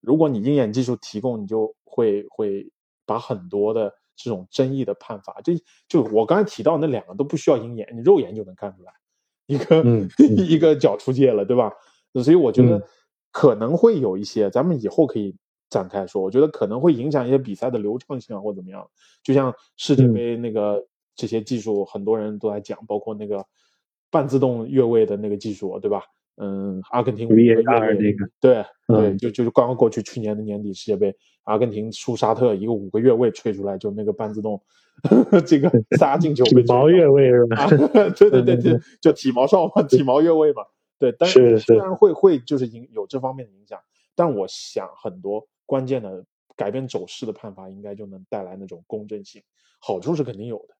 如果你鹰眼技术提供，你就会会把很多的这种争议的判罚，就就我刚才提到那两个都不需要鹰眼，你肉眼就能看出来，一个、嗯一个脚出界了，对吧？所以我觉得嗯可能会有一些，咱们以后可以展开说。我觉得可能会影响一些比赛的流畅性啊，或怎么样。就像世界嗯杯那个、这些技术，很多人都在讲，包括那个半自动越位的那个技术，对吧？嗯，阿根廷越 VAR 位，那个对对，嗯就就是刚刚过去去年的年底世界杯，阿根廷输沙特一个五个越位吹出来，就那个半自动，*laughs* 这个仨进球被体毛越位是吧？啊，*laughs* 对对对嗯对，就体毛哨嘛，体毛越位嘛，对，但是是虽然会会就是影有这方面的影响，但我想很多关键的改变走势的判罚应该就能带来那种公正性，好处是肯定有的，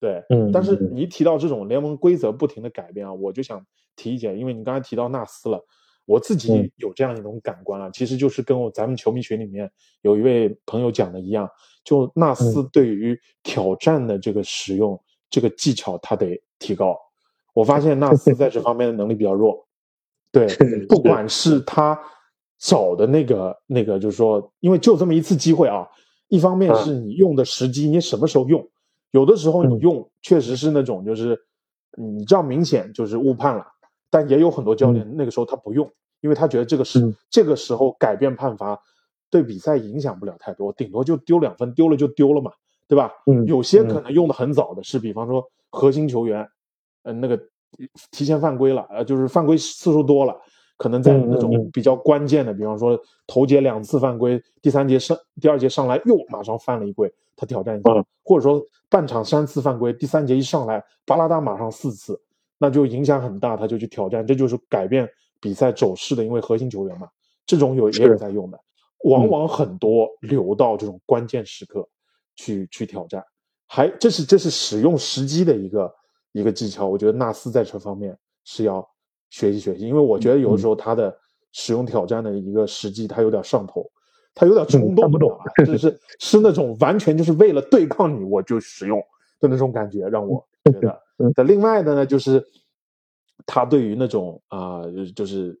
对，嗯但是嗯。你一提到这种联盟规则不停的改变啊，我就想提一点，因为你刚才提到纳斯了，我自己。有这样一种感官啊，其实就是跟我咱们球迷群里面有一位朋友讲的一样，就纳斯。对于挑战的这个使用，这个技巧他得提高。我发现纳斯在这方面的能力比较弱，对，不管是他找的那个那个，就是说，因为就这么一次机会啊，一方面是你用的时机，你什么时候用，有的时候你用确实是那种就是。你这样明显就是误判了，但也有很多教练那个时候他不用，因为他觉得这个是这个时候改变判罚，对比赛影响不了太多，顶多就丢两分，丢了就丢了嘛，对吧？嗯，有些可能用的很早的是，比方说核心球员，嗯，那个提前犯规了，呃，就是犯规次数多了，可能在那种比较关键的，比方说头节两次犯规，第三节上第二节上来又马上犯了一规。他挑战一下，或者说半场三次犯规，第三节一上来巴拉达马上四次，那就影响很大，他就去挑战，这就是改变比赛走势的，因为核心球员嘛，这种有也有在用的，往往很多留到这种关键时刻去去挑战，还这是这是使用时机的一个一个技巧，我觉得纳斯在这方面是要学习学习，因为我觉得有的时候他的使用挑战的一个时机他有点上头。他有点冲动，不懂，就是 *laughs* 是那种完全就是为了对抗你我就使用的那种感觉，让我觉得。那另外的呢，就是他对于那种啊，就是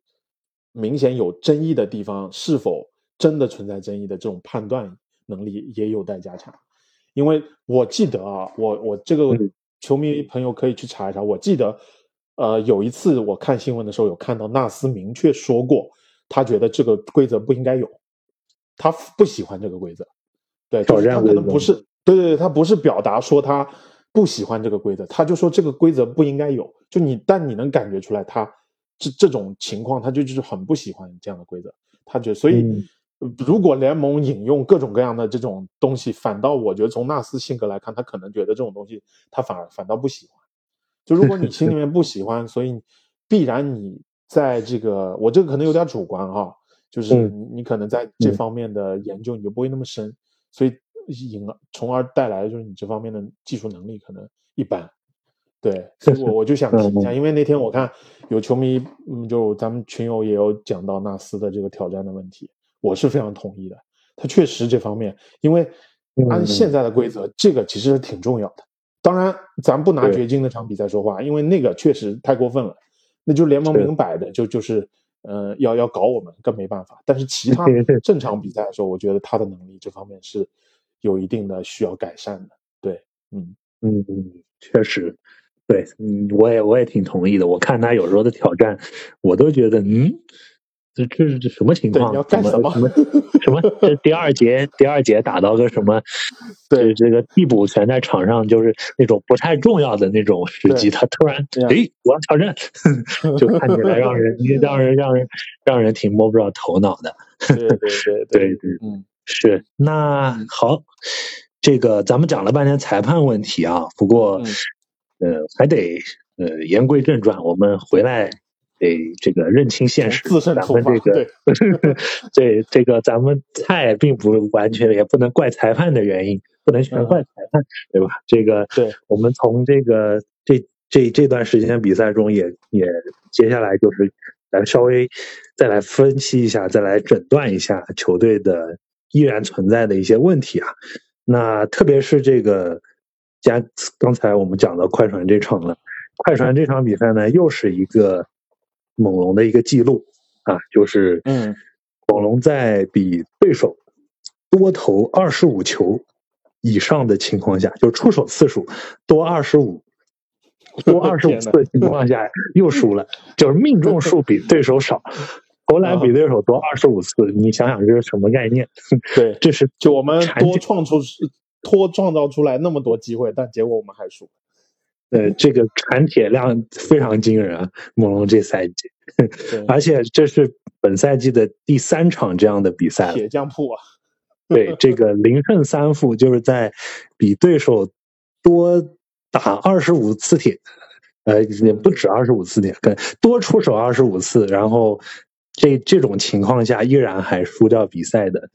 明显有争议的地方，是否真的存在争议的这种判断能力也有待加强。因为我记得啊，我我这个球迷朋友可以去查一查，我记得呃有一次我看新闻的时候有看到纳斯明确说过，他觉得这个规则不应该有。他不喜欢这个规则，对，他可能不是，对对对，他不是表达说他不喜欢这个规则，他就说这个规则不应该有。就你，但你能感觉出来，他这这种情况，他就就是很不喜欢这样的规则。他觉得，所以如果联盟引用各种各样的这种东西，反倒我觉得从纳斯性格来看，他可能觉得这种东西他反而反倒不喜欢。就如果你心里面不喜欢，所以必然你在这个，我这个可能有点主观哈。就是你，你可能在这方面的研究你就不会那么深，所以引而从而带来的就是你这方面的技术能力可能一般。对，所以我我就想 *laughs* 提一下，因为那天我看有球迷，嗯，就咱们群友也有讲到纳斯的这个挑战的问题，我是非常同意的。他确实这方面，因为按现在的规则，这个其实是挺重要的。当然，咱不拿掘金那场比赛说话，因为那个确实太过分了，那就联盟明摆的就就是。呃，要要搞我们更没办法。但是其他 *laughs* 正常比赛的时候，我觉得他的能力这方面是有一定的需要改善的。对，嗯嗯嗯，确实，对，嗯，我也我也挺同意的。我看他有时候的挑战，我都觉得，嗯。这这是什么情况？要干什么？什么？什么？这第二节第二节打到个什么？对，这个替补全在场上，就是那种不太重要的那种时机，他突然哎，我要挑战，*laughs* 就看起来让人让人让人让人挺摸不着头脑的。*laughs* 对对对对对，嗯，是。那好，这个咱们讲了半天裁判问题啊，不过呃，还得呃言归正传，我们回来。得这个认清现实，咱们这个对 *laughs* 这个咱们菜并不完全，也不能怪裁判的原因，不能全怪裁判，对吧？这个对，我们从这个这这这段时间比赛中也也接下来就是咱稍微再来分析一下，再来诊断一下球队的依然存在的一些问题啊。那特别是这个加刚才我们讲到快船这场了，快船这场比赛呢又是一个。猛龙的一个记录啊，就是嗯，猛龙在比对手多投二十五球以上的情况下，就出手次数多二十五多二十五 *laughs* 次的情况下又输了，就是命中数比对手少，*laughs* 投篮比对手多二十五次，你想想这是什么概念？*laughs* 对，这是就我们多创出多创造出来那么多机会，但结果我们还输。呃，这个产铁量非常惊人啊！猛龙这赛季，*laughs* 而且这是本赛季的第三场这样的比赛，铁匠铺啊！对，这个 *laughs* 零胜三负，就是在比对手多打二十五次铁，呃，也不止二十五次铁，跟多出手二十五次，然后这这种情况下依然还输掉比赛的，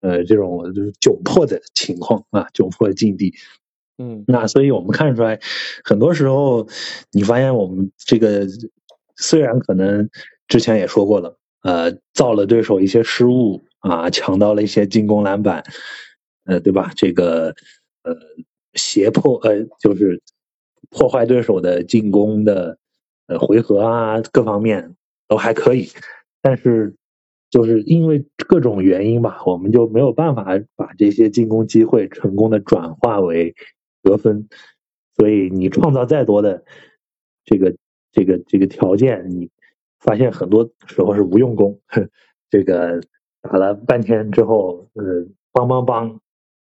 呃，这种就是窘迫的情况啊，窘迫境地。嗯，那所以我们看出来，很多时候你发现我们这个虽然可能之前也说过了，呃，造了对手一些失误啊，抢到了一些进攻篮板，呃，对吧？这个呃，胁迫呃，就是破坏对手的进攻的呃回合啊，各方面都还可以，但是就是因为各种原因吧，我们就没有办法把这些进攻机会成功的转化为得分，所以你创造再多的这个这个这个条件，你发现很多时候是无用功，*laughs* 这个打了半天之后，呃，梆梆梆，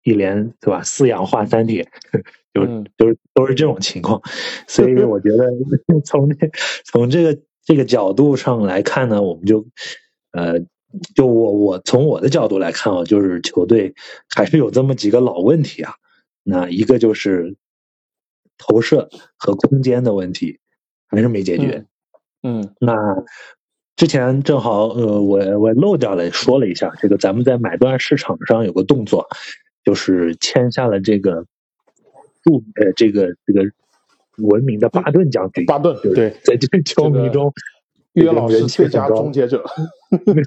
一连对吧？四氧化三铁，*laughs* 就就是都是这种情况，所以我觉得 *laughs* 从这从这个这个角度上来看呢，我们就呃，就我我从我的角度来看啊，就是球队还是有这么几个老问题啊，那一个就是投射和空间的问题。还是没解决，嗯，那之前正好呃，我我漏掉了说了一下，这个咱们在买断市场上有个动作，就是签下了这个著呃这个这个闻名的巴顿将军，巴顿对，在这球迷中，约老师最佳终结者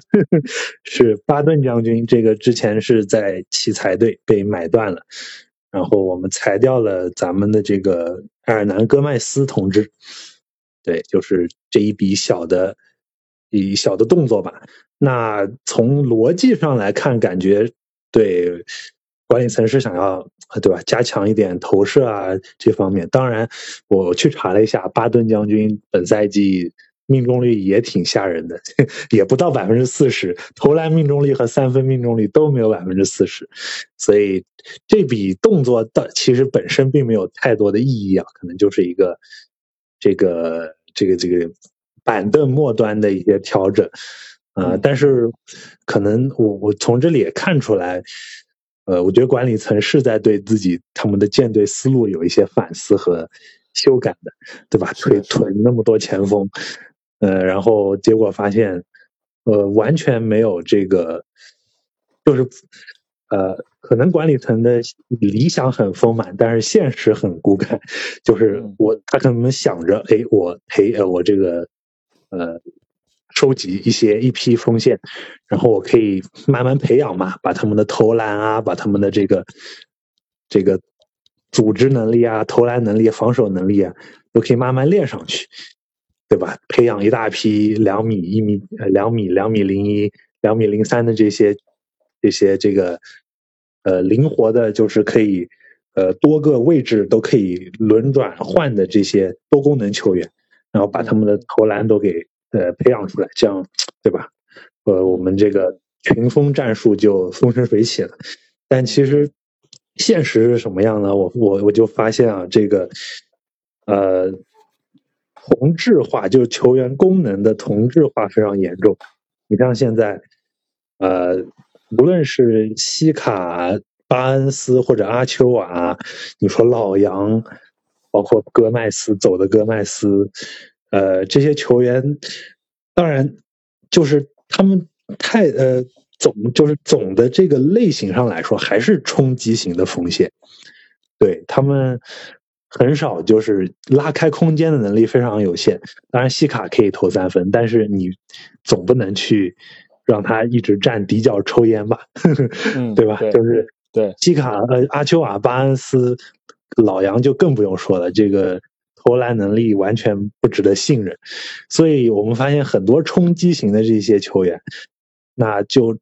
*laughs* 是巴顿将军，这个之前是在奇才队被买断了，然后我们裁掉了咱们的这个埃尔南戈麦斯同志。对，就是这一笔小的、一小的动作吧。那从逻辑上来看，感觉对管理层是想要对吧，加强一点投射啊这方面。当然，我去查了一下，巴顿将军本赛季命中率也挺吓人的，*laughs* 也不到百分之四十，投篮命中率和三分命中率都没有百分之四十。所以这笔动作的其实本身并没有太多的意义啊，可能就是一个这个。这个这个板凳末端的一些调整，啊，但是可能我我从这里也看出来，呃，我觉得管理层是在对自己他们的舰队思路有一些反思和修改的，对吧？腿囤那么多前锋，呃，然后结果发现，呃，完全没有这个，就是。呃，可能管理层的理想很丰满，但是现实很骨感。就是我，他可能想着，哎，我培呃，我这个呃，收集一些一批锋线，然后我可以慢慢培养嘛，把他们的投篮啊，把他们的这个这个组织能力啊、投篮能力、防守能力啊，都可以慢慢练上去，对吧？培养一大批两米、一米、两米、两米零一、两米零三的这些。这些这个呃灵活的，就是可以呃多个位置都可以轮转换的这些多功能球员，然后把他们的投篮都给呃培养出来，这样对吧？呃，我们这个群峰战术就风生水起了。但其实现实是什么样呢？我我我就发现啊，这个呃同质化，就是球员功能的同质化非常严重。你像现在呃。无论是西卡、巴恩斯或者阿丘瓦，你说老杨，包括戈麦斯走的戈麦斯，呃，这些球员，当然就是他们太呃总就是总的这个类型上来说，还是冲击型的锋线，对他们很少就是拉开空间的能力非常有限。当然西卡可以投三分，但是你总不能去。让他一直站底角抽烟吧，*laughs* 对吧？就是对西卡呃阿丘瓦巴恩斯老杨就更不用说了，这个投篮能力完全不值得信任，所以我们发现很多冲击型的这些球员，那就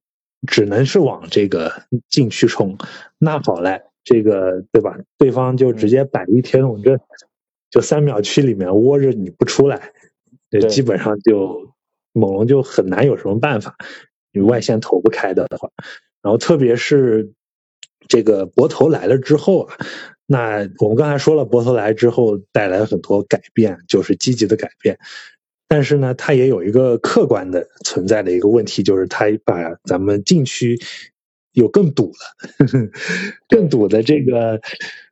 只能是往这个禁区冲。那好嘞，这个对吧？对方就直接摆一铁桶阵，就三秒区里面窝着你不出来，基本上就。猛龙就很难有什么办法，你外线投不开的话，然后特别是这个博头来了之后啊，那我们刚才说了，博头来之后带来很多改变，就是积极的改变，但是呢，它也有一个客观的存在的一个问题，就是它把咱们禁区有更堵了，更堵的这个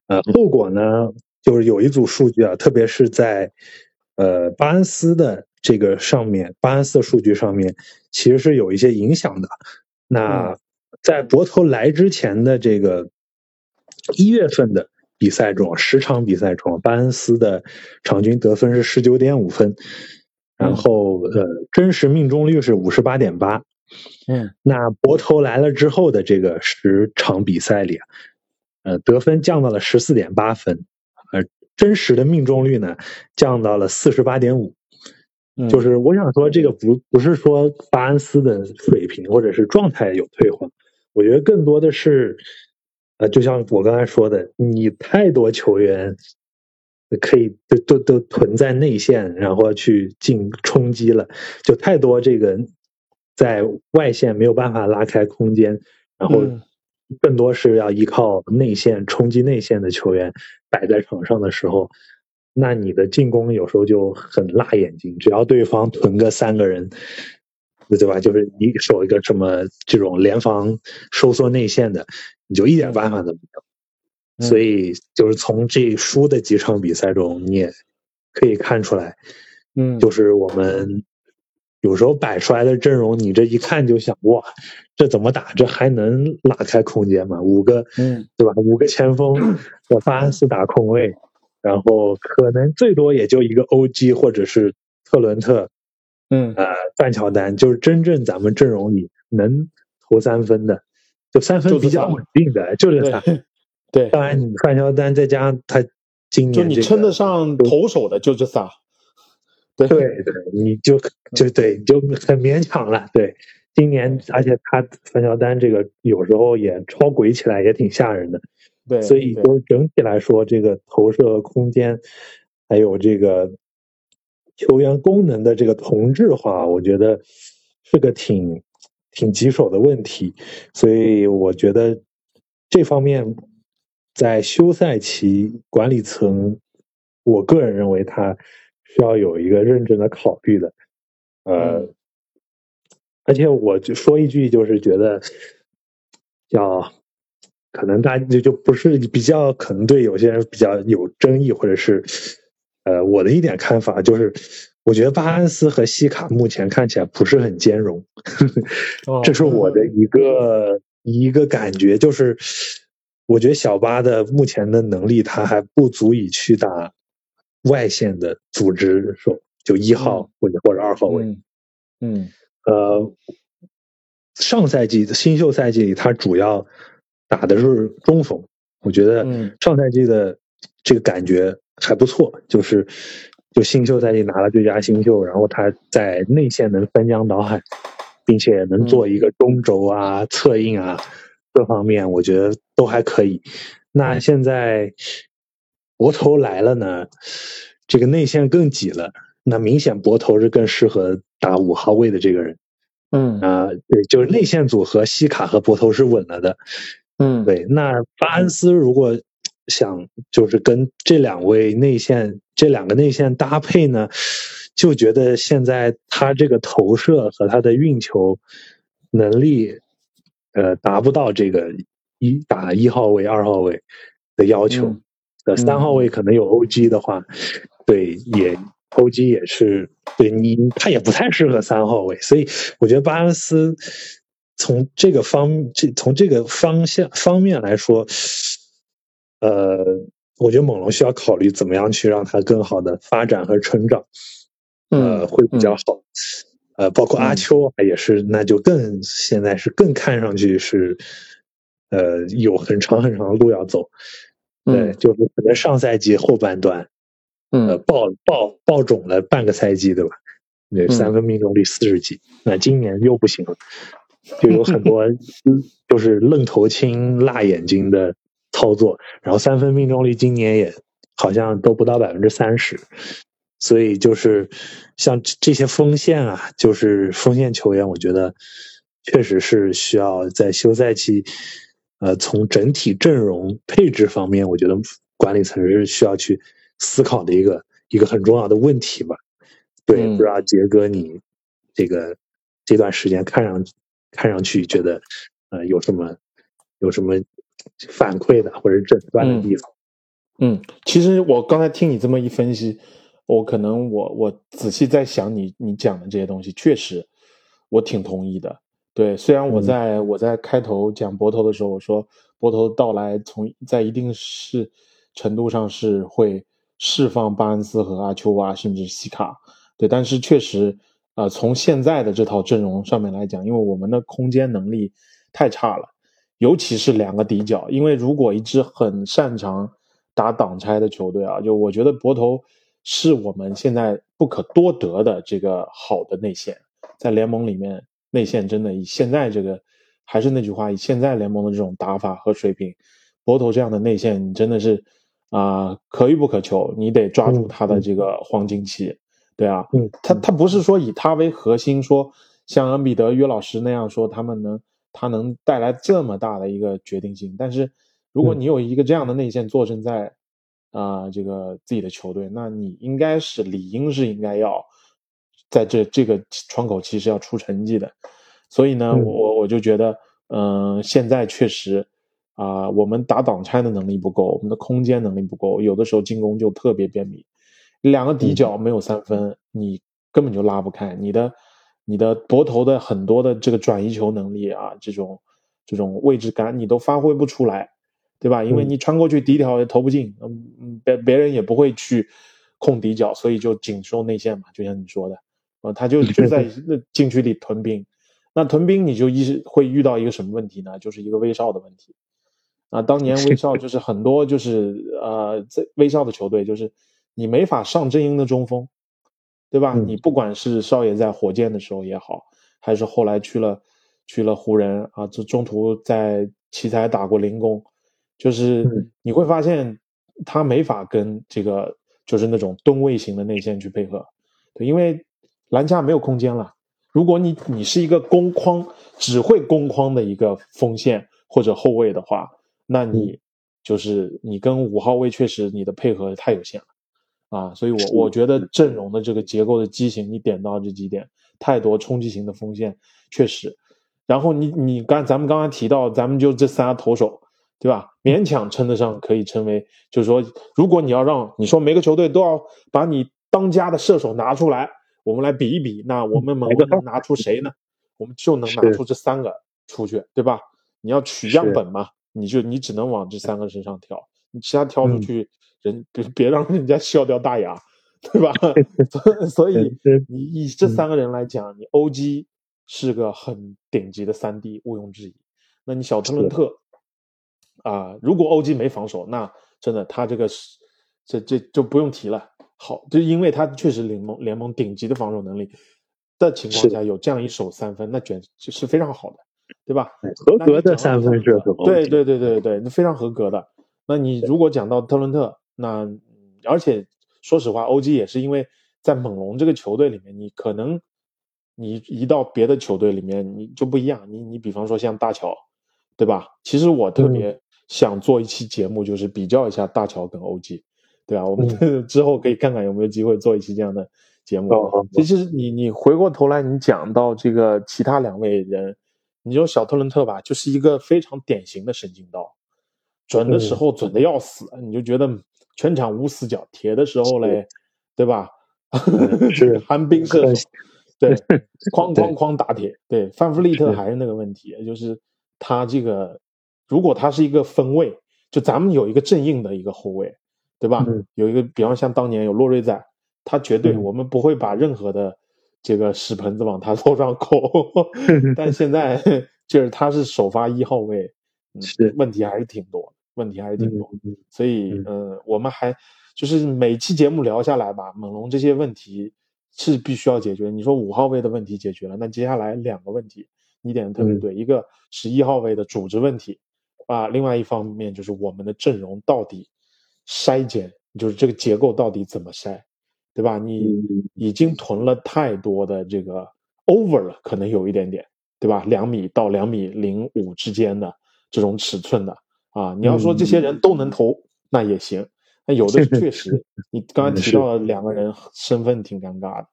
呃后果呢，就是有一组数据啊，特别是在呃巴恩斯的。这个上面巴恩斯的数据上面其实是有一些影响的。那在博头来之前的这个一月份的比赛中，十场比赛中，巴恩斯的场均得分是十九点五分，然后呃，真实命中率是五十八点八。嗯，那博头来了之后的这个十场比赛里啊，呃，得分降到了十四点八分，而真实的命中率呢降到了四十八点五。就是我想说，这个不不是说巴恩斯的水平或者是状态有退化，我觉得更多的是，呃，就像我刚才说的，你太多球员可以都都都囤在内线，然后去进冲击了，就太多这个在外线没有办法拉开空间，然后更多是要依靠内线冲击内线的球员摆在场上的时候。那你的进攻有时候就很辣眼睛，只要对方囤个三个人，对吧？就是你守一个什么这种联防收缩内线的，你就一点办法都没有。所以就是从这输的几场比赛中，你也可以看出来，嗯，就是我们有时候摆出来的阵容，你这一看就想，哇，这怎么打？这还能拉开空间吗？五个，嗯，对吧？五个前锋，我巴恩斯打空位。然后可能最多也就一个欧基或者是特伦特，嗯，呃，范乔丹，就是真正咱们阵容里能投三分的，就三分比较稳定的，就这仨。对，当然你范乔丹再加上他今年，就你称得上投手的就这仨。对对对，你就就对，你就很勉强了。对，今年而且他范乔丹这个有时候也超轨起来也挺吓人的。对，所以就整体来说，这个投射空间，还有这个球员功能的这个同质化，我觉得是个挺挺棘手的问题。所以我觉得这方面在休赛期管理层，我个人认为他需要有一个认真的考虑的。呃，而且我就说一句，就是觉得叫。可能大家就就不是比较，可能对有些人比较有争议，或者是，呃，我的一点看法就是，我觉得巴恩斯和西卡目前看起来不是很兼容，这是我的一个一个感觉，就是我觉得小巴的目前的能力他还不足以去打外线的组织手，就一号或者或者二号位，嗯，呃，上赛季的新秀赛季里他主要。打的是中锋，我觉得上赛季的这个感觉还不错，就是就新秀赛季拿了最佳新秀，然后他在内线能翻江倒海，并且能做一个中轴啊、策应啊各方面，我觉得都还可以。那现在博头来了呢，这个内线更挤了，那明显博头是更适合打五号位的这个人。嗯啊，对，就是内线组合西卡和博头是稳了的。嗯，对，那巴恩斯如果想就是跟这两位内线这两个内线搭配呢，就觉得现在他这个投射和他的运球能力，呃，达不到这个一打一号位、二号位的要求。呃，三号位可能有 OG 的话，对，也 OG 也是对你，他也不太适合三号位，所以我觉得巴恩斯。从这个方这从这个方向方面来说，呃，我觉得猛龙需要考虑怎么样去让他更好的发展和成长，呃，会比较好。呃，包括阿丘也是，那就更现在是更看上去是，呃，有很长很长的路要走。对，就是可能上赛季后半段，呃，爆爆爆种了半个赛季，对吧？那，三分命中率四十几，那今年又不行了。就有很多，*laughs* 就是愣头青、辣眼睛的操作，然后三分命中率今年也好像都不到百分之三十，所以就是像这些锋线啊，就是锋线球员，我觉得确实是需要在休赛期，呃，从整体阵容配置方面，我觉得管理层是需要去思考的一个一个很重要的问题吧。对，不知道杰哥你这个这段时间看上。看上去觉得，呃，有什么有什么反馈的或者诊断的地方？嗯，其实我刚才听你这么一分析，我可能我我仔细在想你你讲的这些东西，确实我挺同意的。对，虽然我在我在开头讲博头的时候，我说博头到来从在一定是程度上是会释放巴恩斯和阿丘瓦甚至西卡。对，但是确实，呃，从现在的这套阵容上面来讲，因为我们的空间能力太差了，尤其是两个底角，因为如果一支很擅长打挡拆的球队啊，就我觉得博头是我们现在不可多得的这个好的内线，在联盟里面内线真的以现在这个，还是那句话，以现在联盟的这种打法和水平，博头这样的内线，你真的是。啊，可遇不可求，你得抓住他的这个黄金期，对啊，嗯，他他不是说以他为核心，说像恩比德、约老师那样说他们能他能带来这么大的一个决定性，但是如果你有一个这样的内线坐镇在啊这个自己的球队，那你应该是理应是应该要在这这个窗口期是要出成绩的，所以呢，我我就觉得，嗯，现在确实。啊，我们打挡拆的能力不够，我们的空间能力不够，有的时候进攻就特别便秘。两个底角没有三分，你根本就拉不开。你的你的博头的很多的这个转移球能力啊，这种这种位置感你都发挥不出来，对吧？因为你穿过去底角也投不进，嗯嗯，别别人也不会去控底角，所以就紧收内线嘛，就像你说的，呃，他就就在那禁区里屯兵。那屯兵你就一会遇到一个什么问题呢？就是一个威少的问题。啊，当年威少就是很多就是呃，在威少的球队就是你没法上阵营的中锋，对吧？你不管是少爷在火箭的时候也好，还是后来去了去了湖人啊，这中途在奇才打过零工，就是你会发现他没法跟这个就是那种吨位型的内线去配合，对，因为篮下没有空间了。如果你你是一个攻框只会攻框的一个锋线或者后卫的话。那你就是你跟五号位确实你的配合太有限了啊，所以我我觉得阵容的这个结构的畸形，你点到这几点，太多冲击型的锋线确实。然后你你刚咱们刚刚提到，咱们就这仨投手，对吧？勉强称得上可以称为，就是说，如果你要让你说每个球队都要把你当家的射手拿出来，我们来比一比，那我们猛哥能拿出谁呢？我们就能拿出这三个出去，对吧？你要取样本嘛。你就你只能往这三个身上挑，你其他挑出去，人别别让人家笑掉大牙，对吧？*laughs* *laughs* 所以你以这三个人来讲，你 OG 是个很顶级的三 D，毋庸置疑。那你小特伦特啊，如果 OG 没防守，那真的他这个是这这就不用提了。好，就因为他确实联盟联盟顶级的防守能力的情况下，有这样一手三分，那简直是非常好的。对吧？合格的三分射手。对对对对对，那非常合格的。那你如果讲到特伦特，那而且说实话，OG 也是因为在猛龙这个球队里面，你可能你一到别的球队里面，你就不一样。你你比方说像大乔，对吧？其实我特别想做一期节目，就是比较一下大乔跟 OG，对啊？我们 *laughs* 之后可以看看有没有机会做一期这样的节目。其实你你回过头来，你讲到这个其他两位人。你说小特伦特吧，就是一个非常典型的神经刀，准的时候准的要死，你就觉得全场无死角；铁的时候嘞，对吧？*laughs* 是寒冰射手，对，*laughs* 哐哐哐打铁。对，范弗利特还是那个问题，就是他这个，如果他是一个分位，就咱们有一个正硬的一个后卫，对吧？有一个，比方像当年有洛瑞在，他绝对我们不会把任何的。这个屎盆子往他 *laughs* 头上扣，*laughs* 但现在就是他是首发一号位，是问题还是挺多，问题还是挺多，所以嗯，我们还就是每期节目聊下来吧，猛龙这些问题是必须要解决。你说五号位的问题解决了，那接下来两个问题你点的特别对，一个是一号位的组织问题啊，另外一方面就是我们的阵容到底筛减，就是这个结构到底怎么筛。对吧？你已经囤了太多的这个 over 了，可能有一点点，对吧？两米到两米零五之间的这种尺寸的啊，你要说这些人都能投，那也行。那有的确实，*laughs* 你刚才提到了两个人身份挺尴尬的，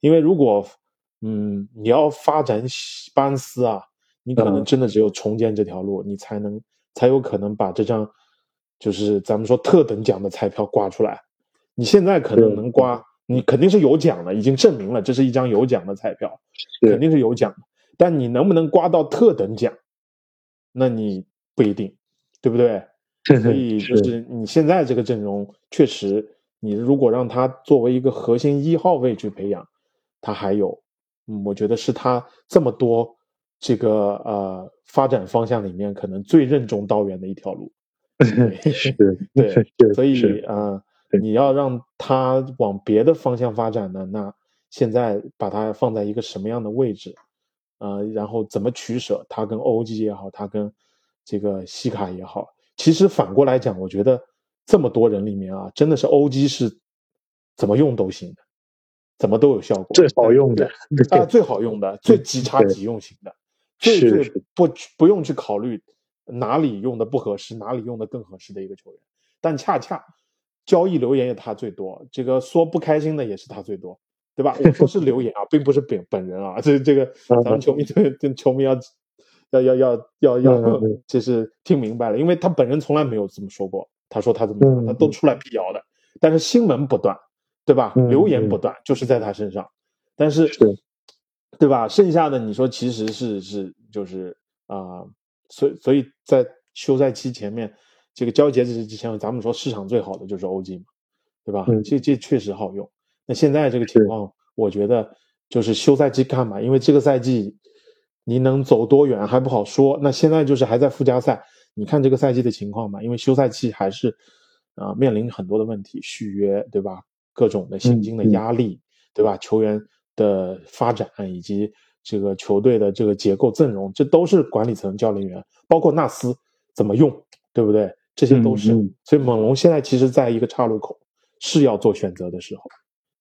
因为如果嗯你要发展巴恩斯啊，你可能真的只有重建这条路，你才能才有可能把这张就是咱们说特等奖的彩票刮出来。你现在可能能刮，你肯定是有奖的，已经证明了这是一张有奖的彩票，肯定是有奖的。但你能不能刮到特等奖，那你不一定，对不对？*laughs* 所以就是你现在这个阵容确实，你如果让他作为一个核心一号位去培养，他还有，嗯，我觉得是他这么多这个呃发展方向里面可能最任重道远的一条路。*laughs* 是，对，*laughs* 所以啊，你要让他往别的方向发展呢，那现在把它放在一个什么样的位置？呃，然后怎么取舍？他跟 OG 也好，他跟这个西卡也好，其实反过来讲，我觉得。这么多人里面啊，真的是 OG 是怎么用都行的，怎么都有效果，最好用的啊，最好用的，最即插即用型的，最最不不用去考虑哪里用的不合适，哪里用的更合适的一个球员。但恰恰交易留言也他最多，这个说不开心的也是他最多，对吧？我说是留言啊，并不是本本人啊，这这个 *laughs* 咱们球迷对球迷要要要要要要，*laughs* 就是听明白了，因为他本人从来没有这么说过。他说他怎么样，他都出来辟谣的，但是新闻不断，对吧？留言不断，就是在他身上。但是，对吧？剩下的你说其实是是就是啊，所以所以在休赛期前面，这个交易截止之前，咱们说市场最好的就是 OG 嘛，对吧？这这确实好用。那现在这个情况，我觉得就是休赛期看吧，因为这个赛季你能走多远还不好说。那现在就是还在附加赛。你看这个赛季的情况吧，因为休赛期还是啊面临很多的问题，续约对吧？各种的薪金的压力对吧？球员的发展以及这个球队的这个结构阵容，这都是管理层、教练员，包括纳斯怎么用，对不对？这些都是。所以猛龙现在其实在一个岔路口，是要做选择的时候。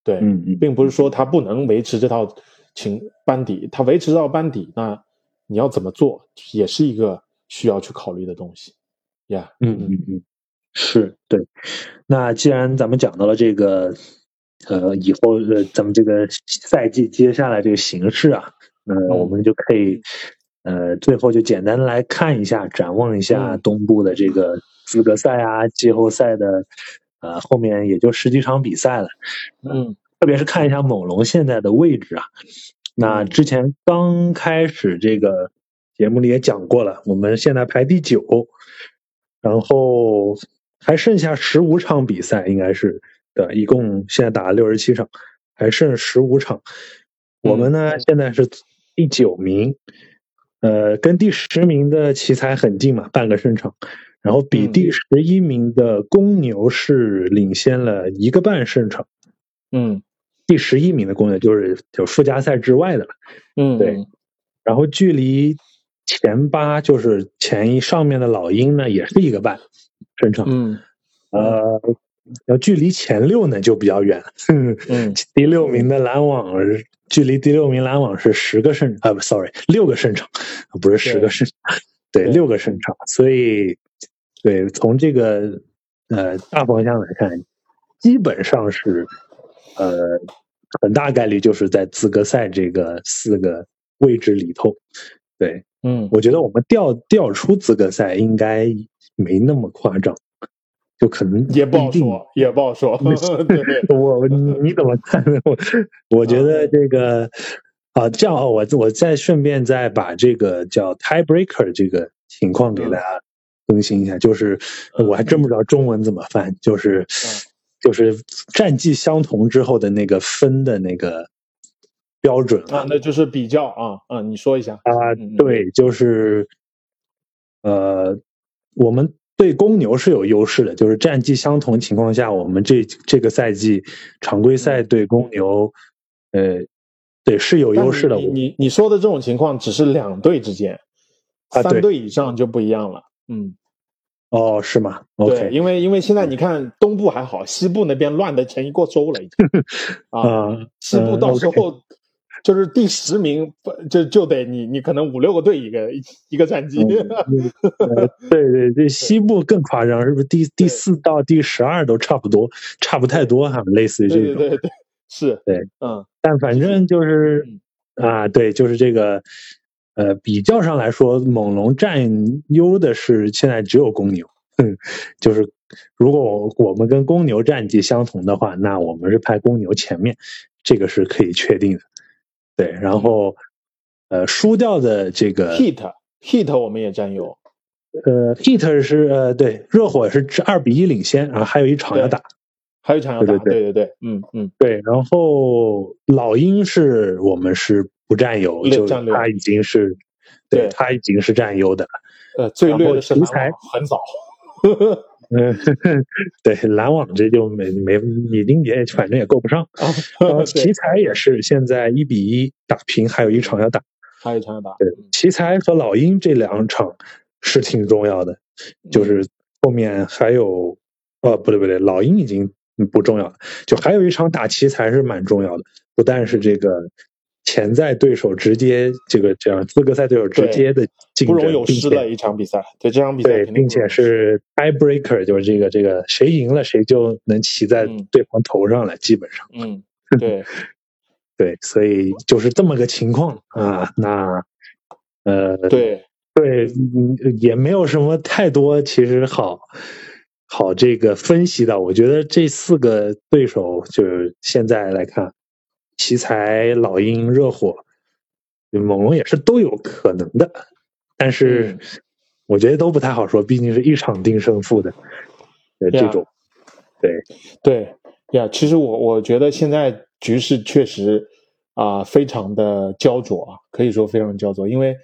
对，嗯并不是说他不能维持这套情班底，他维持这套班底，那你要怎么做，也是一个。需要去考虑的东西，呀，嗯嗯嗯，是对。那既然咱们讲到了这个，呃，以后呃，咱们这个赛季接下来这个形势啊，那我们就可以，呃，最后就简单来看一下，展望一下东部的这个资格赛啊，季后赛的，呃，后面也就十几场比赛了，嗯，特别是看一下猛龙现在的位置啊，那之前刚开始这个。节目里也讲过了，我们现在排第九，然后还剩下十五场比赛，应该是的，一共现在打了六十七场，还剩十五场。我们呢现在是第九名，呃，跟第十名的奇才很近嘛，半个胜场，然后比第十一名的公牛是领先了一个半胜场。嗯，第十一名的公牛就是就附加赛之外的了。嗯，对，然后距离。前八就是前一上面的老鹰呢，也是一个半胜场。嗯，呃，要距离前六呢就比较远。嗯，第六名的篮网距离第六名篮网是十个胜啊，不，sorry，六个胜场，不是十个胜场，对，六个胜场。所以，对，从这个呃大方向来看，基本上是呃很大概率就是在资格赛这个四个位置里头。对。嗯，我觉得我们调调出资格赛应该没那么夸张，就可能也不好说，也不好说。*laughs* *laughs* 我你怎么看？*laughs* 我我觉得这个啊，这样啊，我我再顺便再把这个叫 tiebreaker 这个情况给大家更新一下，就是我还真不知道中文怎么翻，就是就是战绩相同之后的那个分的那个。标准啊，那就是比较啊啊，你说一下啊，对，就是呃，我们对公牛是有优势的，就是战绩相同情况下，我们这这个赛季常规赛对公牛，呃，对是有优势的。你你你说的这种情况只是两队之间，三队以上就不一样了。嗯，哦，是吗？对，因为因为现在你看东部还好，西部那边乱的前一锅粥了，已经 *laughs* 啊，西部到时候。就是第十名，就就得你，你可能五六个队一个一个战绩。对对，对西部更夸张，是不是？第第四到第十二都差不多，差不太多哈，类似于这种。对对对，是，对，嗯。但反正就是啊，对，就是这个，呃，比较上来说，猛龙占优的是现在只有公牛。就是如果我我们跟公牛战绩相同的话，那我们是排公牛前面，这个是可以确定的。对，然后，呃，输掉的这个 Heat，Heat 我们也占优，呃，Heat 是呃，对，热火是二比一领先，然后还有一场要打，还有一场要打，对对对嗯嗯，对，然后老鹰是我们是不占优，就他已经是，对他已经是占优的了。呃，最劣的是篮奇才网，很早，嗯，*laughs* 对，篮网这就没没已经也反正也够不上。*laughs* 奇才也是现在一比一打平，还有一场要打。还有一场要打，对，奇才和老鹰这两场是挺重要的，就是后面还有，呃，不对不对，老鹰已经不重要了，就还有一场打奇才是蛮重要的，不但是这个潜在对手直接这个这样资格赛对手直接的竞争，不容有失的一场比赛，对这场比赛对，并且是 tiebreaker，就是这个这个谁赢了谁就能骑在嗯对方头上了，基本上。嗯，*laughs* 对，对，所以就是这么个情况啊。那呃，对，对，嗯也没有什么太多其实好好这个分析的。我觉得这四个对手就是现在来看，奇才、老鹰、热火、猛龙也是都有可能的，但是嗯。我觉得都不太好说，毕竟是一场定胜负的呃这呀。种。对，对呀，其实我我觉得现在局势确实啊、非常的焦灼啊，可以说非常焦灼，因为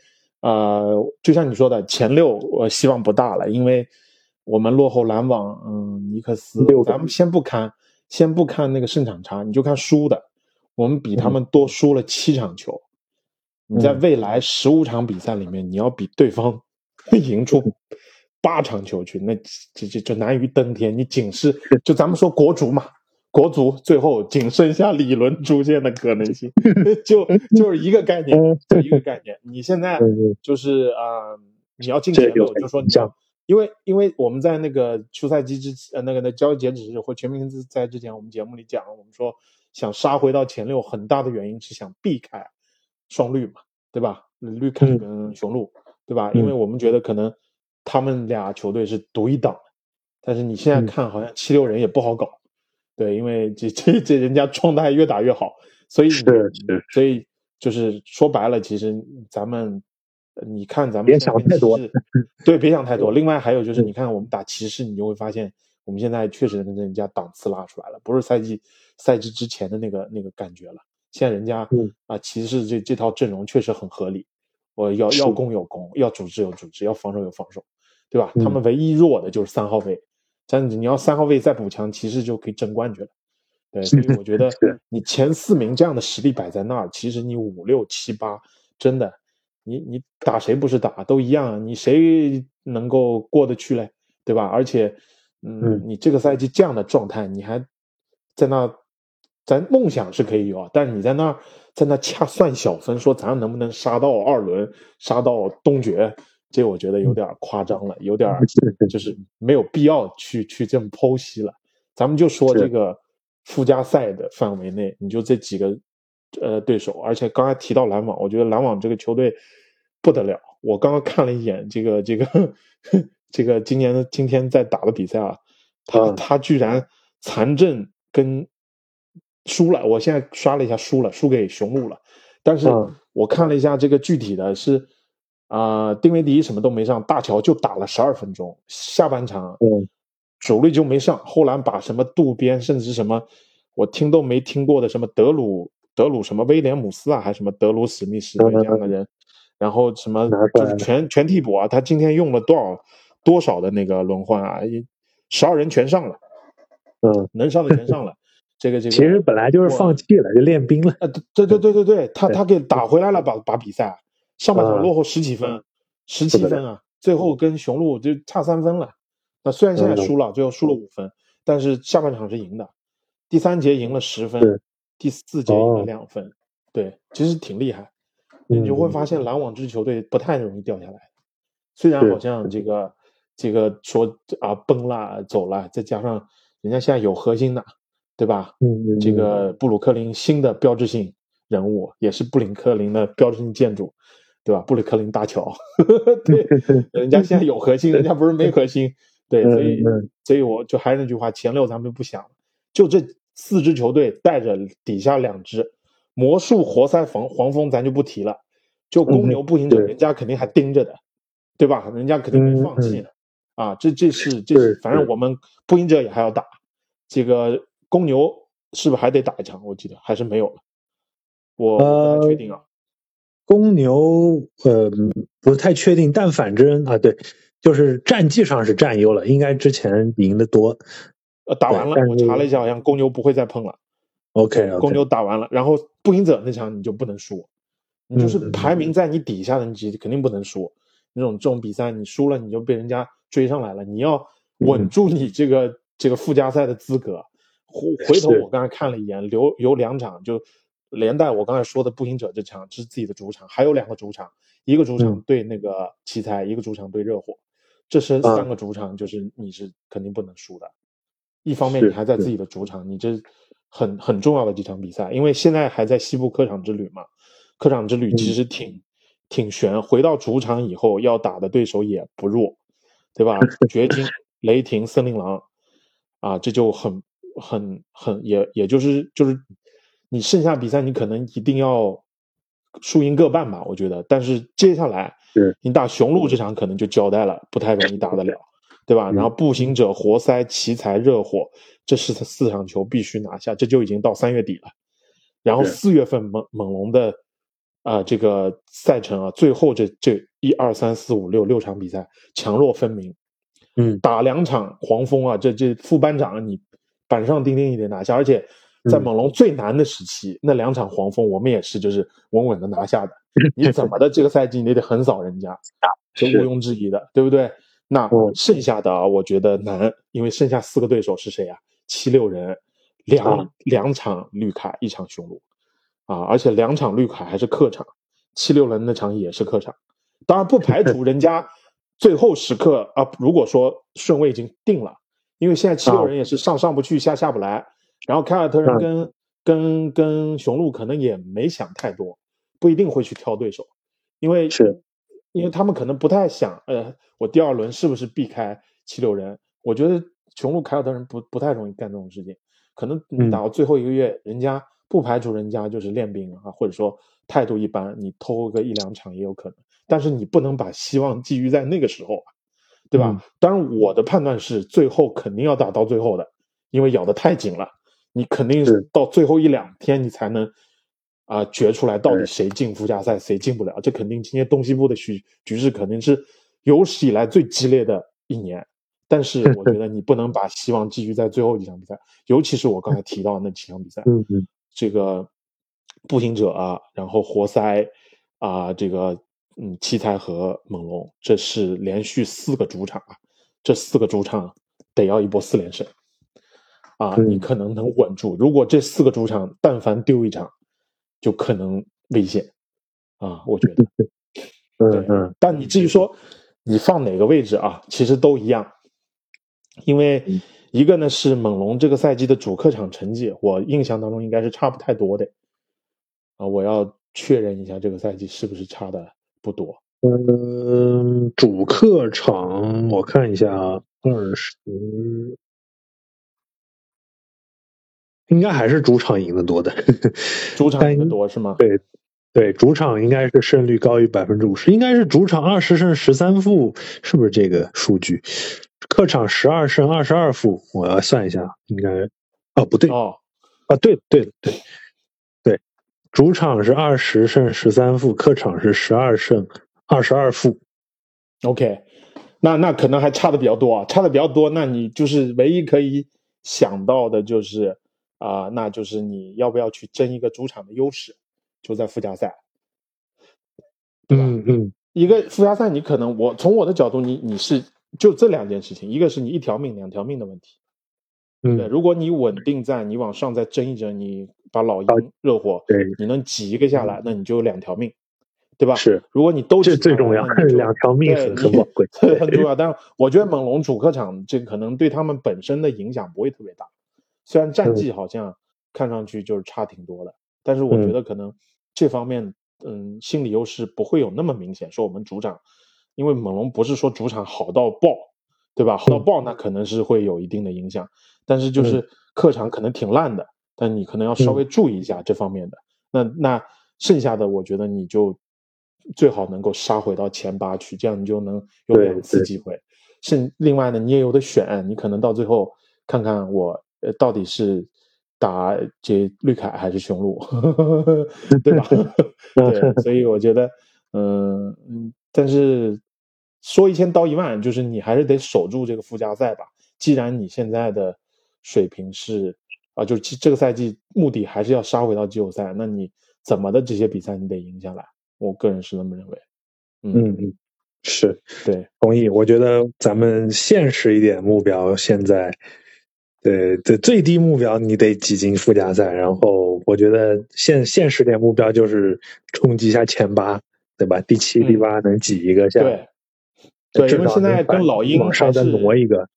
呃，就像你说的，前六我希望不大了，因为我们落后篮网，嗯，尼克斯咱们先不看先不看那个胜场差，你就看输的，我们比他们多输了七场球。你在嗯未来十五场比赛里面，你要比对方 *laughs* 赢出八场球去，那这这这难于登天。你仅是就咱们说国足嘛，国足最后仅剩下李伦出现的可能性，*laughs* 就就是一个概念，就一个概念。你现在嗯就是啊、呃你要进前六，就说你因为因为我们在那个休赛期之呃那个那交易截止日或全明星赛之前，我们节目里讲，我们说想杀回到前六，很大的原因是想避开双绿嘛，对吧？绿凯嗯跟雄鹿，对吧？嗯因为我们觉得可能他们俩球队是独一档的，但是你现在嗯看好像七六人也不好搞，对，因为这这这人家状态越打越好，所以你是是所以就是说白了，其实咱们呃你看咱们别想太多，对，别想太多。另外还有 *laughs* 就是，你看我们打骑士，你就会发现我们现在确实跟人家档次拉出来了，不是赛季赛季之前的那个那个感觉了。现在人家嗯啊，骑士这这套阵容确实很合理，我要要攻有攻，要组织有组织，要防守有防守，对吧？嗯他们唯一弱的就是三号位，但你要三号位再补强，骑士就可以争冠去了。对，所以我觉 *laughs* 得你前四名这样的实力摆在那儿，其实你五六七八真的，你你打谁不是打都一样啊，你谁能够过得去嘞？对吧？而且，嗯，嗯你这个赛季这样的状态，你还在那，咱梦想是可以有啊，但是你在那儿在那掐算小分，说咱能不能杀到二轮，杀到东决，这我觉得有点夸张了，有点就是没有必要去去这么剖析了。咱们就说这个附加赛的范围内，你就这几个呃对手，而且刚才提到篮网，我觉得篮网这个球队不得了。我刚刚看了一眼这个这个 *laughs* 这个今年的今天在打的比赛啊，他嗯。他居然残阵跟输了，我现在刷了一下输了，输给雄鹿了。但是嗯。我看了一下这个具体的是啊、丁威迪什么都没上，大乔就打了十二分钟，下半场嗯。主力就没上，后来把什么渡边，甚至什么我听都没听过的什么德鲁德鲁什么威廉姆斯啊，还是什么德鲁史密斯嗯这样的人，然后什么就是全全替补啊，他今天用了多少多少的那个轮换啊，十二人全上了，嗯，能上的全上了，这个这个其实本来就是放弃了，就练兵了。呃，对对对对对，他他给打回来了，把把比赛上半场啊落后十几分，十七分啊，最后跟雄鹿就差三分了。那虽然现在嗯输了，最后输了五分，但是下半场是赢的，第三节赢了十分，第四节赢了哦两分，对，其实挺厉害。你就会嗯发现篮网这支球队不太容易掉下来，虽然好像这个这个说啊崩了走了，再加上人家现在有核心的，对吧？嗯嗯，这个布鲁克林新的标志性人物，也是布林克林的标志性建筑，对吧？布鲁克林大桥，*laughs* 对，*laughs* 人家现在有核心，人家不是没核心，对，嗯所以嗯所以我就还是那句话，前六咱们不想，就这四支球队带着底下两支魔术、活塞、防黄蜂，咱就不提了，就公牛、步行者，人家肯定还盯着的，对吧？人家肯定没放弃的，啊，这这是这是，反正我们步行者也还要打，这个公牛是不是还得打一场？我记得还是没有了，我我不太确定啊。公牛呃不太确定，但反正啊对，就是战绩上是占优了，应该之前赢的多。呃，打完了，我查了一下，好像公牛不会再碰了。OK，公牛打完了，然后步行者那场你就不能输，你就是排名在你底下的，你肯定不能输。那种这种比赛你输了，你就被人家追上来了，你要稳住你这个这个附加赛的资格。回回头我刚才看了一眼，留有两场就。连带我刚才说的步行者这场是自己的主场，还有两个主场，一个主场对那个奇才，一个主场对热火，这是三个主场，就是你是肯定不能输的。一方面你还在自己的主场，你这很很重要的几场比赛，因为现在还在西部客场之旅嘛，客场之旅其实挺挺悬。回到主场以后要打的对手也不弱，对吧？*laughs* 掘金、雷霆、森林狼，啊，这就很很很也也就是就是。你剩下比赛，你可能一定要输赢各半吧，我觉得。但是接下来，你打雄鹿这场可能就交代了，不太容易打得了，对吧？然后步行者、活塞、奇才、热火，这是四场球必须拿下，这就已经到三月底了。然后四月份猛猛龙的啊这个赛程啊，最后这这一二三四五六六场比赛强弱分明，嗯，打两场黄蜂啊，这这副班长你板上钉钉一点拿下，而且。在猛龙最难的时期，那两场黄蜂我们也是就是稳稳的拿下的。你怎么的这个赛季你得横扫人家，*laughs* 这毋庸置疑的，对不对？那剩下的啊，我觉得难，因为剩下四个对手是谁啊？七六人，两两场绿卡，一场雄鹿，啊，而且两场绿卡还是客场，七六人那场也是客场。当然不排除人家最后时刻啊，如果说顺位已经定了，因为现在七六人也是上上不去，下下不来。然后凯尔特人跟跟跟雄鹿可能也没想太多，不一定会去挑对手，因为是，因为他们可能不太想，呃，我第二轮是不是避开七六人？我觉得雄鹿凯尔特人不不太容易干这种事情，可能你打到最后一个月，人家不排除人家就是练兵啊，或者说态度一般，你偷个一两场也有可能，但是你不能把希望寄予在那个时候啊，对吧？当然我的判断是最后肯定要打到最后的，因为咬得太紧了。你肯定是到最后一两天，你才能啊决出来到底谁进附加赛，谁进不了。这肯定今天东西部的局局势肯定是有史以来最激烈的一年。但是我觉得你不能把希望寄予在最后几场比赛，尤其是我刚才提到那几场比赛。嗯嗯，这个步行者啊，然后活塞啊，这个嗯奇才和猛龙，这是连续四个主场啊，这四个主场得要一波四连胜。啊，你可能能稳住。如果这四个主场但凡丢一场，就可能危险。啊，我觉得，*laughs* 嗯嗯。但你至于说你放哪个位置啊，其实都一样。因为一个呢是猛龙这个赛季的主客场成绩，我印象当中应该是差不太多的。啊，我要确认一下这个赛季是不是差的不多。嗯，主客场我看一下啊，二十。应该还是主场赢的多的，主场赢的多是吗？对，对，主场应该是胜率高于百分之五十，应该是主场二十胜十三负，是不是这个数据？客场十二胜二十二负，我要算一下，应该哦不对哦啊对对对对，主场是二十胜十三负，客场是十二胜二十二负。OK，那那可能还差的比较多啊，差的比较多，那你就是唯一可以想到的就是。啊，那就是你要不要去争一个主场的优势，就在附加赛，对吧？嗯嗯，一个附加赛，你可能我从我的角度，你你是就这两件事情，一个是你一条命两条命的问题，嗯，对，如果你稳定在你往上再争一争，你把老鹰、热火，对，你能挤一个下来，那你就有两条命，对吧？是，如果你都这最重要，两条命很宝贵，*laughs* 很重要。但是我觉得猛龙主客场这可能对他们本身的影响不会特别大。虽然战绩好像看上去就是差挺多的，但是我觉得可能这方面，嗯，心理优势不会有那么明显。说我们主场，因为猛龙不是说主场好到爆，对吧？好到爆那可能是会有一定的影响，但是就是客场可能挺烂的，但你可能要稍微注意一下这方面的。那那剩下的，我觉得你就最好能够杀回到前八去，这样你就能有两次机会。剩另外呢，你也有的选，你可能到最后看看我。呃，到底是打这绿凯还是雄鹿，*laughs* 对吧？*laughs* 对，所以我觉得，嗯嗯，但是说一千道一万，就是你还是得守住这个附加赛吧。既然你现在的水平是啊，就这个赛季目的还是要杀回到季后赛，那你怎么的这些比赛你得赢下来。我个人是那么认为。嗯嗯，是对，同意。我觉得咱们现实一点目标，现在对对最低目标你得挤进附加赛，然后我觉得现现实点目标就是冲击一下前八，对吧？第七、第八能挤一个下，对，对，因为现在跟老鹰往上再挪一个，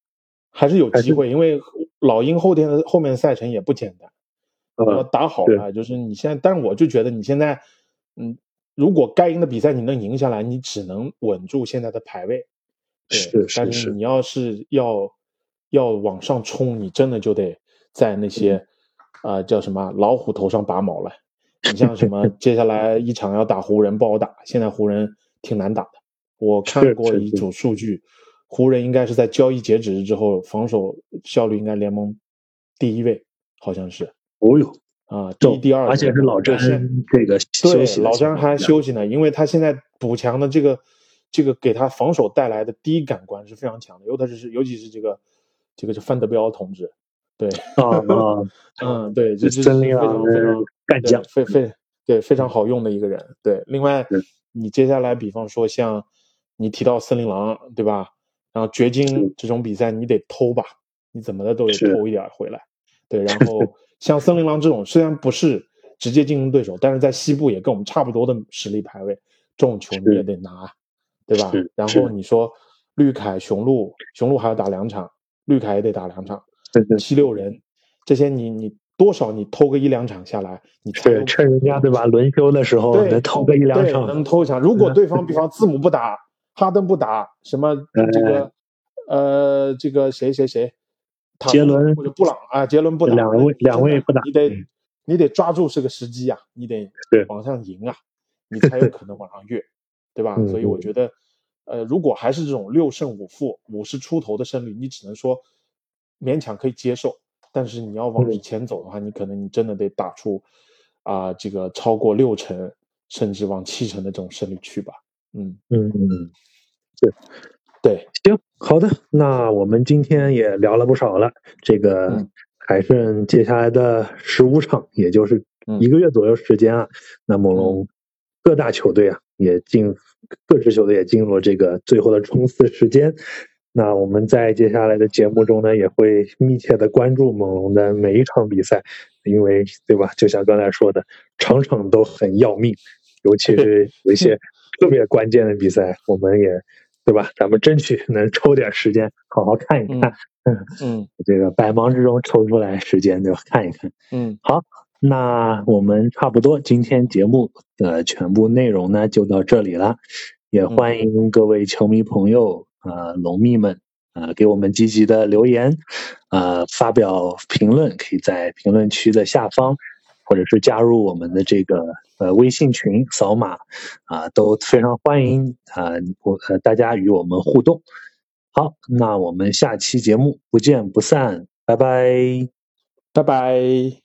还是有机会，因为老鹰后天的后面的赛程也不简单，要打好了，就是你现在，但是我就觉得你现在，嗯。如果该赢的比赛你能赢下来，你只能稳住现在的排位。是是是。你要是要要往上冲，你真的就得在那些啊叫什么老虎头上拔毛了。你像什么 *laughs* 接下来一场要打湖人不好打，现在湖人挺难打的。我看过一组数据，湖人应该是在交易截止日之后防守效率应该联盟第一位，好像是。哦哟。啊，第一第二，而且是老詹这个休息，老詹还休息呢，因为他现在补强的这个这个给他防守带来的第一感官是非常强的，尤其是尤其是这个这个是范德彪同志，对，啊啊，*laughs* 嗯，对，这是非常非常干将，非非对非常好用的一个人，对。另外，你接下来比方说像你提到森林狼，对吧？然后掘金这种比赛你得偷吧，你怎么的都得偷一点回来，对，然 *laughs* 后。像森林狼这种虽然不是直接竞争对手，但是在西部也跟我们差不多的实力排位，这种球你也得拿，对吧？然后你说绿凯、雄鹿，雄鹿还要打两场，绿凯也得打两场，七六人这些你你多少你偷个一两场下来，你对趁人家对吧？轮休的时候能偷个一两场，能偷一场。如果 *laughs* 对方比方字母不打，哈登不打，什么这个呃这个谁谁谁。杰伦或者布朗啊，杰伦不打，两位两位不打，你得你得抓住这个时机啊，你得往上赢啊，你才有可能往上跃，对吧？所以我觉得，呃，如果还是这种六胜五负、五十出头的胜率，你只能说勉强可以接受。但是你要往前走的话，你可能你真的得打出啊，这个超过六成，甚至往七成的这种胜率去吧。嗯嗯嗯，对。对，行，好的，那我们今天也聊了不少了，这个还剩接下来的十五场，也就是一个月左右时间啊。那猛龙各大球队啊，也进各支球队也进入了这个最后的冲刺时间。那我们在接下来的节目中呢，也会密切的关注猛龙的每一场比赛，因为对吧？就像刚才说的，场场都很要命，尤其是有一些 *laughs* 特别关键的比赛，我们也。对吧？咱们争取能抽点时间好好看一看。嗯嗯，这个百忙之中抽出来时间就看一看。嗯，好，那我们差不多今天节目的全部内容呢就到这里了。也欢迎各位球迷朋友呃龙迷们呃给我们积极的留言呃发表评论，可以在评论区的下方。或者是加入我们的这个呃微信群，扫码啊都非常欢迎啊，我呃大家与我们互动。好，那我们下期节目不见不散，拜拜，拜拜。